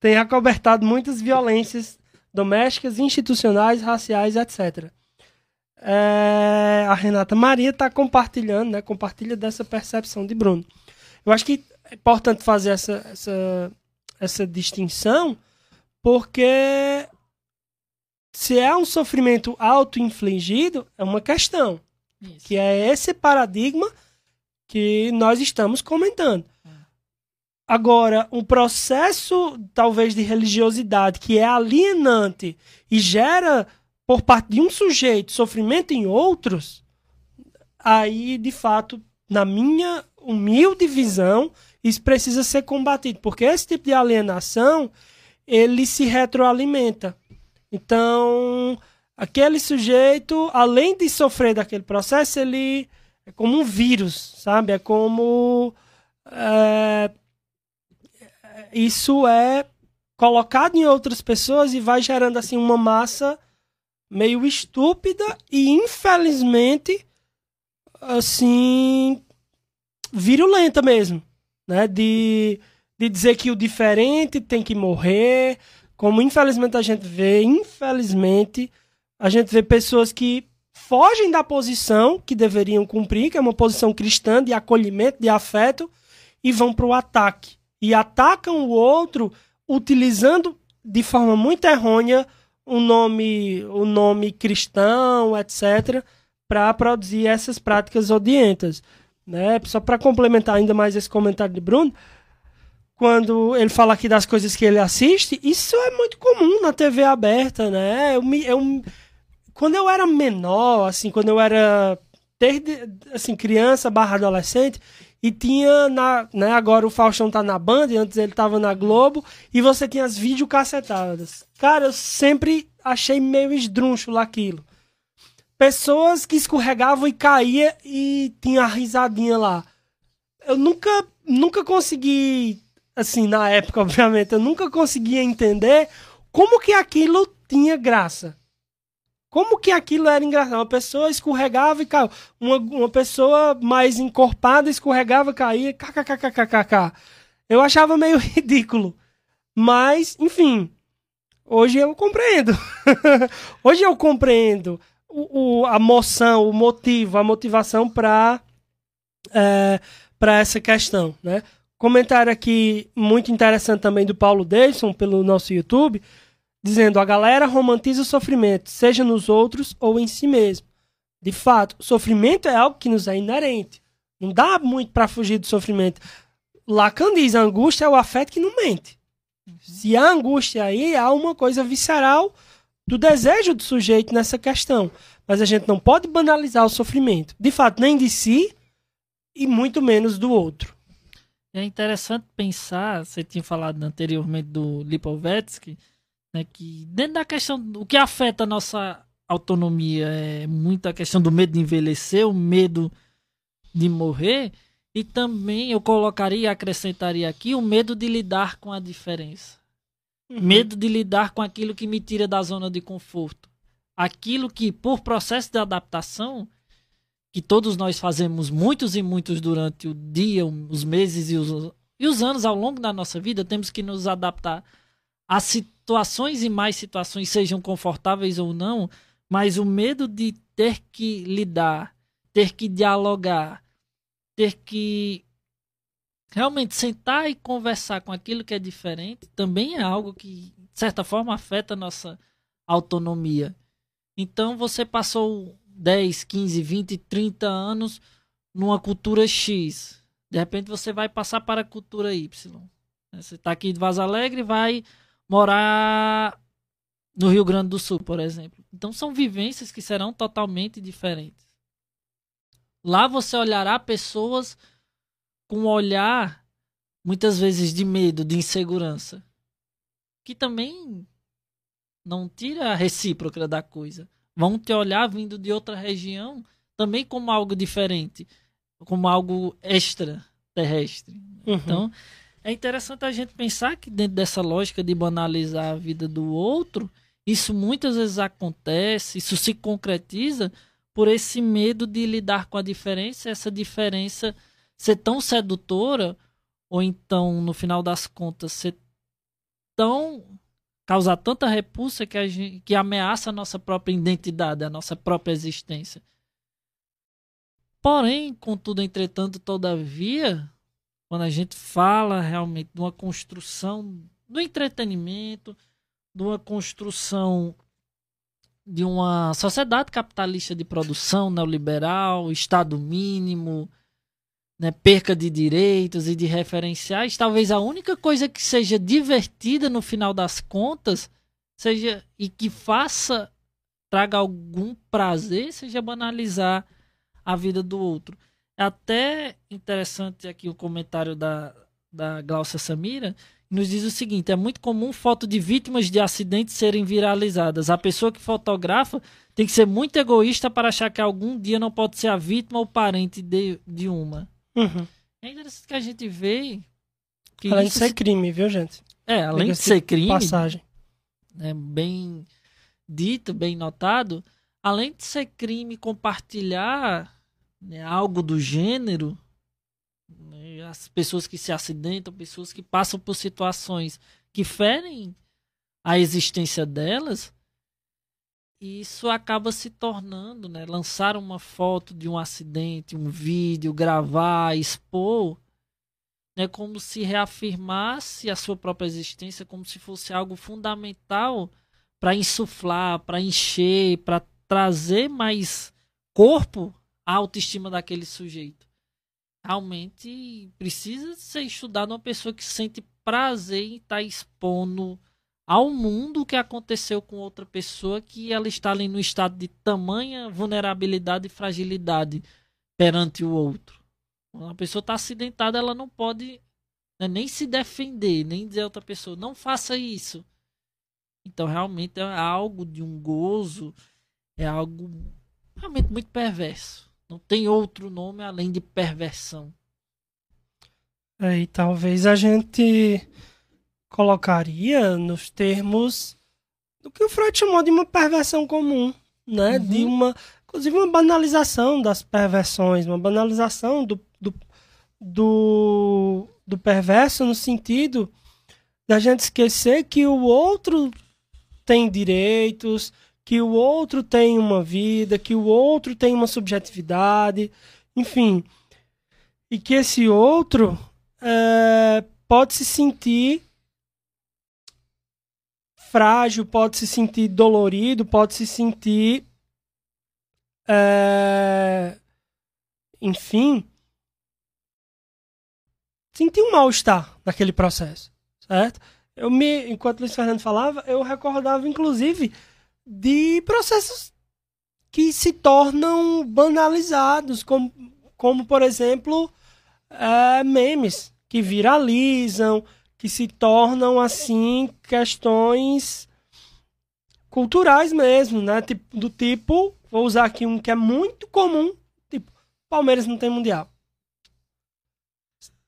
tem acobertado muitas violências domésticas, institucionais, raciais, etc. É, a Renata Maria está compartilhando, né? Compartilha dessa percepção de Bruno. Eu acho que é importante fazer essa, essa, essa distinção, porque se é um sofrimento auto-infligido, é uma questão. Isso. Que é esse paradigma que nós estamos comentando. Agora, um processo, talvez, de religiosidade que é alienante e gera, por parte de um sujeito, sofrimento em outros, aí, de fato, na minha humilde visão, isso precisa ser combatido, porque esse tipo de alienação, ele se retroalimenta. Então, aquele sujeito, além de sofrer daquele processo, ele é como um vírus, sabe? É como. É, isso é colocado em outras pessoas e vai gerando assim uma massa meio estúpida e infelizmente assim virulenta mesmo, né? De, de dizer que o diferente tem que morrer, como infelizmente a gente vê, infelizmente a gente vê pessoas que fogem da posição que deveriam cumprir, que é uma posição cristã de acolhimento, de afeto, e vão para o ataque. E atacam o outro utilizando de forma muito errônea o nome, o nome cristão, etc., para produzir essas práticas odientas. Né? Só para complementar ainda mais esse comentário de Bruno, quando ele fala aqui das coisas que ele assiste, isso é muito comum na TV aberta, né? Eu, eu, quando eu era menor, assim, quando eu era assim, criança barra adolescente, e tinha na, né, agora o Faustão tá na Band, antes ele tava na Globo, e você tinha as videocassetadas. Cara, eu sempre achei meio esdrúxulo aquilo. Pessoas que escorregavam e caía e tinha a risadinha lá. Eu nunca, nunca consegui, assim, na época, (laughs) obviamente, eu nunca conseguia entender como que aquilo tinha graça. Como que aquilo era engraçado? Uma pessoa escorregava e caiu. Uma, uma pessoa mais encorpada escorregava, caía. KKKKKK. Eu achava meio (laughs) ridículo. Mas, enfim. Hoje eu compreendo. (laughs) hoje eu compreendo o, o, a moção, o motivo, a motivação para é, essa questão, né? Comentário aqui muito interessante também do Paulo Davidson pelo nosso YouTube dizendo a galera romantiza o sofrimento, seja nos outros ou em si mesmo. De fato, o sofrimento é algo que nos é inerente. Não dá muito para fugir do sofrimento. Lacan diz: a angústia é o afeto que não mente. Se há angústia aí, há uma coisa visceral do desejo do sujeito nessa questão. Mas a gente não pode banalizar o sofrimento. De fato, nem de si, e muito menos do outro. É interessante pensar, você tinha falado anteriormente do Lipovetsky, né, que dentro da questão, o que afeta a nossa autonomia é muito a questão do medo de envelhecer, o medo de morrer, e também eu colocaria, acrescentaria aqui, o medo de lidar com a diferença. Uhum. Medo de lidar com aquilo que me tira da zona de conforto. Aquilo que, por processo de adaptação, que todos nós fazemos muitos e muitos durante o dia, os meses e os, e os anos ao longo da nossa vida, temos que nos adaptar a situações e mais situações, sejam confortáveis ou não, mas o medo de ter que lidar, ter que dialogar, ter que realmente sentar e conversar com aquilo que é diferente também é algo que, de certa forma, afeta a nossa autonomia. Então você passou 10, 15, 20, 30 anos numa cultura X. De repente você vai passar para a cultura Y. Você está aqui de Vaz Alegre vai morar no Rio Grande do Sul, por exemplo. Então são vivências que serão totalmente diferentes. Lá você olhará pessoas com um olhar muitas vezes de medo, de insegurança, que também não tira a recíproca da coisa vão te olhar vindo de outra região também como algo diferente, como algo extraterrestre. Uhum. Então, é interessante a gente pensar que dentro dessa lógica de banalizar a vida do outro, isso muitas vezes acontece, isso se concretiza por esse medo de lidar com a diferença, essa diferença ser tão sedutora, ou então, no final das contas, ser tão causar tanta repulsa que, a gente, que ameaça a nossa própria identidade, a nossa própria existência. Porém, contudo, entretanto, todavia, quando a gente fala realmente de uma construção do entretenimento, de uma construção de uma sociedade capitalista de produção neoliberal, Estado mínimo, né, perca de direitos e de referenciais, talvez a única coisa que seja divertida no final das contas seja e que faça traga algum prazer seja banalizar a vida do outro. É até interessante aqui o comentário da, da Glaucia Samira, nos diz o seguinte: é muito comum foto de vítimas de acidentes serem viralizadas. A pessoa que fotografa tem que ser muito egoísta para achar que algum dia não pode ser a vítima ou parente de, de uma. Uhum. É interessante que a gente vê. Que além de ser se... crime, viu, gente? É, além de ser crime. Passagem. É bem dito, bem notado. Além de ser crime compartilhar né, algo do gênero, né, as pessoas que se acidentam, pessoas que passam por situações que ferem a existência delas, isso acaba se tornando, né? Lançar uma foto de um acidente, um vídeo, gravar, expor, né? Como se reafirmasse a sua própria existência, como se fosse algo fundamental para insuflar, para encher, para trazer mais corpo à autoestima daquele sujeito. Realmente precisa ser estudado uma pessoa que sente prazer em estar tá expondo ao mundo o que aconteceu com outra pessoa que ela está ali no estado de tamanha vulnerabilidade e fragilidade perante o outro. Quando a pessoa está acidentada, ela não pode né, nem se defender, nem dizer a outra pessoa, não faça isso. Então, realmente é algo de um gozo, é algo realmente muito perverso. Não tem outro nome além de perversão. É, e talvez a gente colocaria nos termos do que o Freud chamou de uma perversão comum, né? Uhum. De uma, inclusive uma banalização das perversões, uma banalização do, do, do, do perverso no sentido da gente esquecer que o outro tem direitos, que o outro tem uma vida, que o outro tem uma subjetividade, enfim. E que esse outro é, pode se sentir frágil, pode se sentir dolorido, pode se sentir. É, enfim. Sentir um mal-estar naquele processo, certo? Eu me, enquanto Luiz Fernando falava, eu recordava, inclusive, de processos que se tornam banalizados, como como por exemplo é, memes que viralizam, que se tornam assim questões culturais mesmo, né? Tipo, do tipo, vou usar aqui um que é muito comum, tipo, Palmeiras não tem mundial.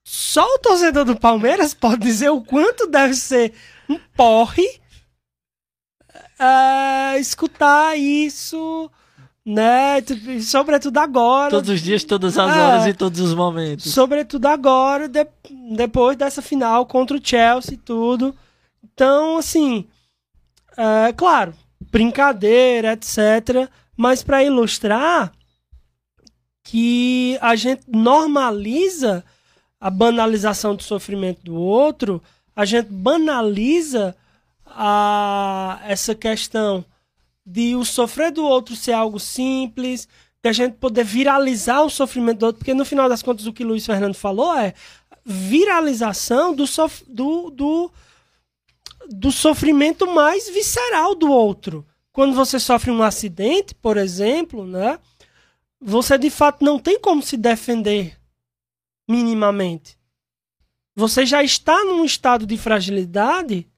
Só o torcedor do Palmeiras pode dizer o quanto deve ser um porre é, escutar isso, né? Sobretudo agora. Todos os dias, todas as é, horas e todos os momentos. Sobretudo agora, de, depois dessa final contra o Chelsea e tudo. Então, assim, é, claro, brincadeira, etc. Mas para ilustrar que a gente normaliza a banalização do sofrimento do outro, a gente banaliza a, essa questão de o sofrer do outro ser algo simples, de a gente poder viralizar o sofrimento do outro, porque no final das contas o que Luiz Fernando falou é viralização do, sof do, do, do sofrimento mais visceral do outro. Quando você sofre um acidente, por exemplo, né, você de fato não tem como se defender minimamente. Você já está num estado de fragilidade,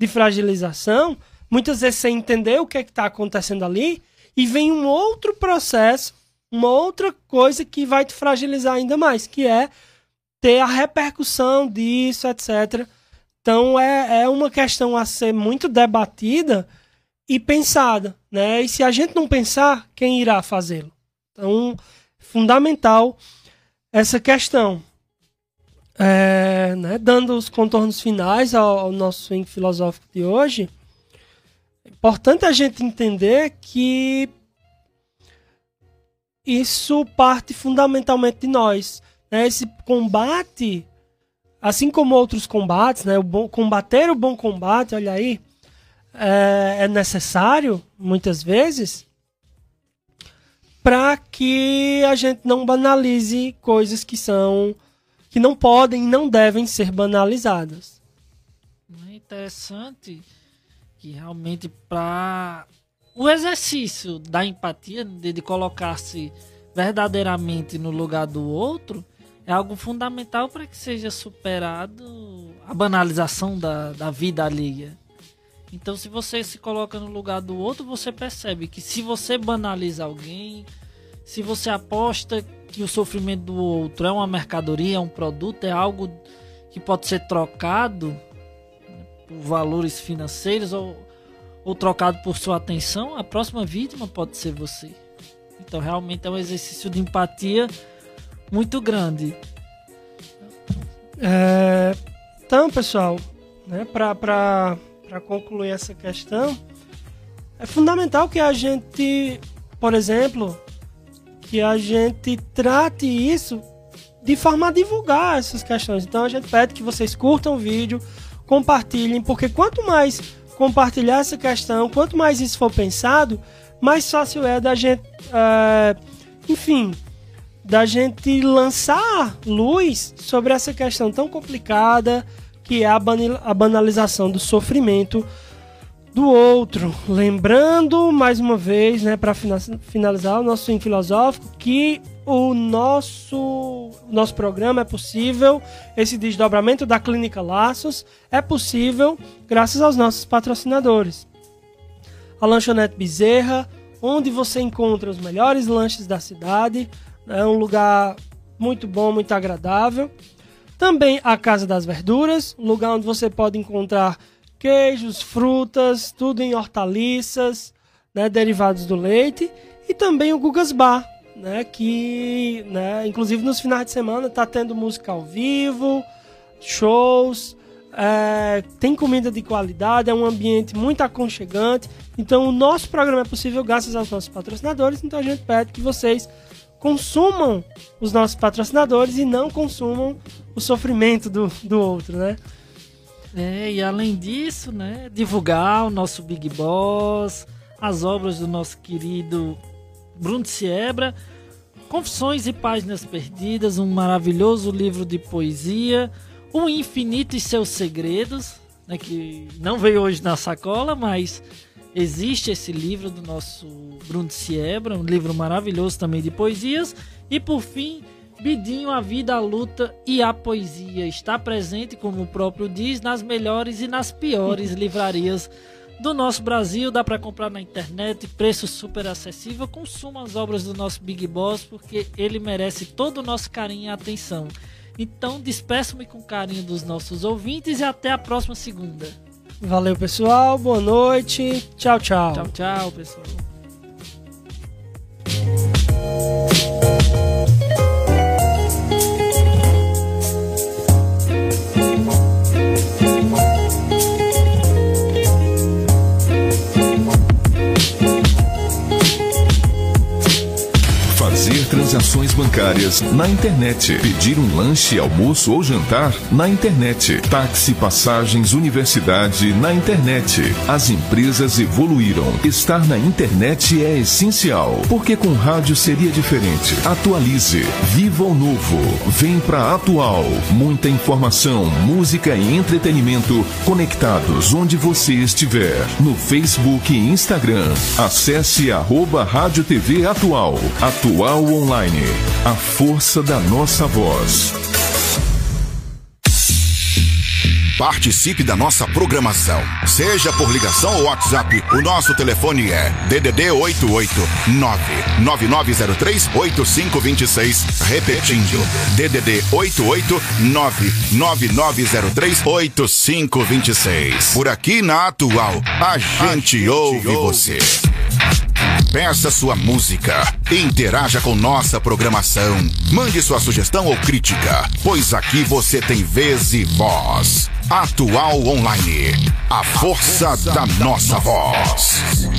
de fragilização, muitas vezes sem entender o que é está acontecendo ali, e vem um outro processo, uma outra coisa que vai te fragilizar ainda mais, que é ter a repercussão disso, etc. Então é, é uma questão a ser muito debatida e pensada, né? E se a gente não pensar, quem irá fazê-lo? Então, fundamental essa questão. É, né, dando os contornos finais ao, ao, nosso swing filosófico de hoje, é importante a gente entender que isso parte fundamentalmente de nós. Né? Esse combate, assim como outros combates, né? o bom, combater o bom combate, olha aí, é, é necessário, muitas vezes, para que a gente não banalize coisas que são que não podem e não devem ser banalizadas. É interessante que realmente para o exercício da empatia, de, colocar-se verdadeiramente no lugar do outro, é algo fundamental para que seja superado a banalização da, da vida alheia. Então, se você se coloca no lugar do outro, você percebe que se você banaliza alguém, se você aposta que o sofrimento do outro é uma mercadoria, é um produto, é algo que pode ser trocado por valores financeiros ou, ou trocado por sua atenção, a próxima vítima pode ser você. Então, realmente é um exercício de empatia muito grande. É, então, pessoal, né, para concluir essa questão, é fundamental que a gente, por exemplo, que a gente trate isso de forma a divulgar essas questões. Então a gente pede que vocês curtam o vídeo, compartilhem, porque quanto mais compartilhar essa questão, quanto mais isso for pensado, mais fácil é da gente, é, enfim, da gente lançar luz sobre essa questão tão complicada que é a, a banalização do sofrimento do outro. Lembrando, mais uma vez, né, para finalizar o nosso fim filosófico, que o nosso, nosso programa é possível, esse desdobramento da Clínica Laços é possível graças aos nossos patrocinadores. A Lanchonete Bezerra, onde você encontra os melhores lanches da cidade, é um lugar muito bom, muito agradável. Também a Casa das Verduras, lugar onde você pode encontrar queijos, frutas, tudo em hortaliças, né, derivados do leite. E também o Gugas Bar, né, que, né, inclusive nos finais de semana está tendo música ao vivo, shows, é, tem comida de qualidade, é um ambiente muito aconchegante. Então o nosso programa é possível graças aos nossos patrocinadores. Então a gente pede que vocês consumam os nossos patrocinadores e não consumam o sofrimento do, do outro, né? É, e além disso, né, divulgar o nosso Big Boss, as obras do nosso querido Bruno Siebra, Confissões e Páginas Perdidas, um maravilhoso livro de poesia, O Infinito e Seus Segredos, né, que não veio hoje na sacola, mas Existe esse livro do nosso Bruno Siebra, um livro maravilhoso também de poesias. E por fim, Bidinho, a vida, a luta e a poesia. Está presente, como o próprio diz, nas melhores e nas piores (laughs) livrarias do nosso Brasil. Dá para comprar na internet, preço super acessível. Consuma as obras do nosso Big Boss, porque ele merece todo o nosso carinho e atenção. Então, despeço-me com carinho dos nossos ouvintes e até a próxima segunda. Valeu, pessoal. Boa noite. Tchau, tchau. Tchau, tchau, pessoal. Transações bancárias na internet. Pedir um lanche, almoço ou jantar na internet. Táxi, passagens, universidade na internet. As empresas evoluíram. Estar na internet é essencial. Porque com rádio seria diferente. Atualize. Viva o novo. Vem pra Atual. Muita informação, música e entretenimento conectados onde você estiver. No Facebook e Instagram. Acesse arroba Rádio TV Atual. Atual Online. A força da nossa voz. Participe da nossa programação. Seja por ligação ou WhatsApp, o nosso telefone é DDD 889 9903 8526. Repetindo, DDD 889 9903 8526. Por aqui na Atual, a gente ouve você. Peça sua música. Interaja com nossa programação. Mande sua sugestão ou crítica, pois aqui você tem vez e voz. Atual Online. A força, da, nossa voz.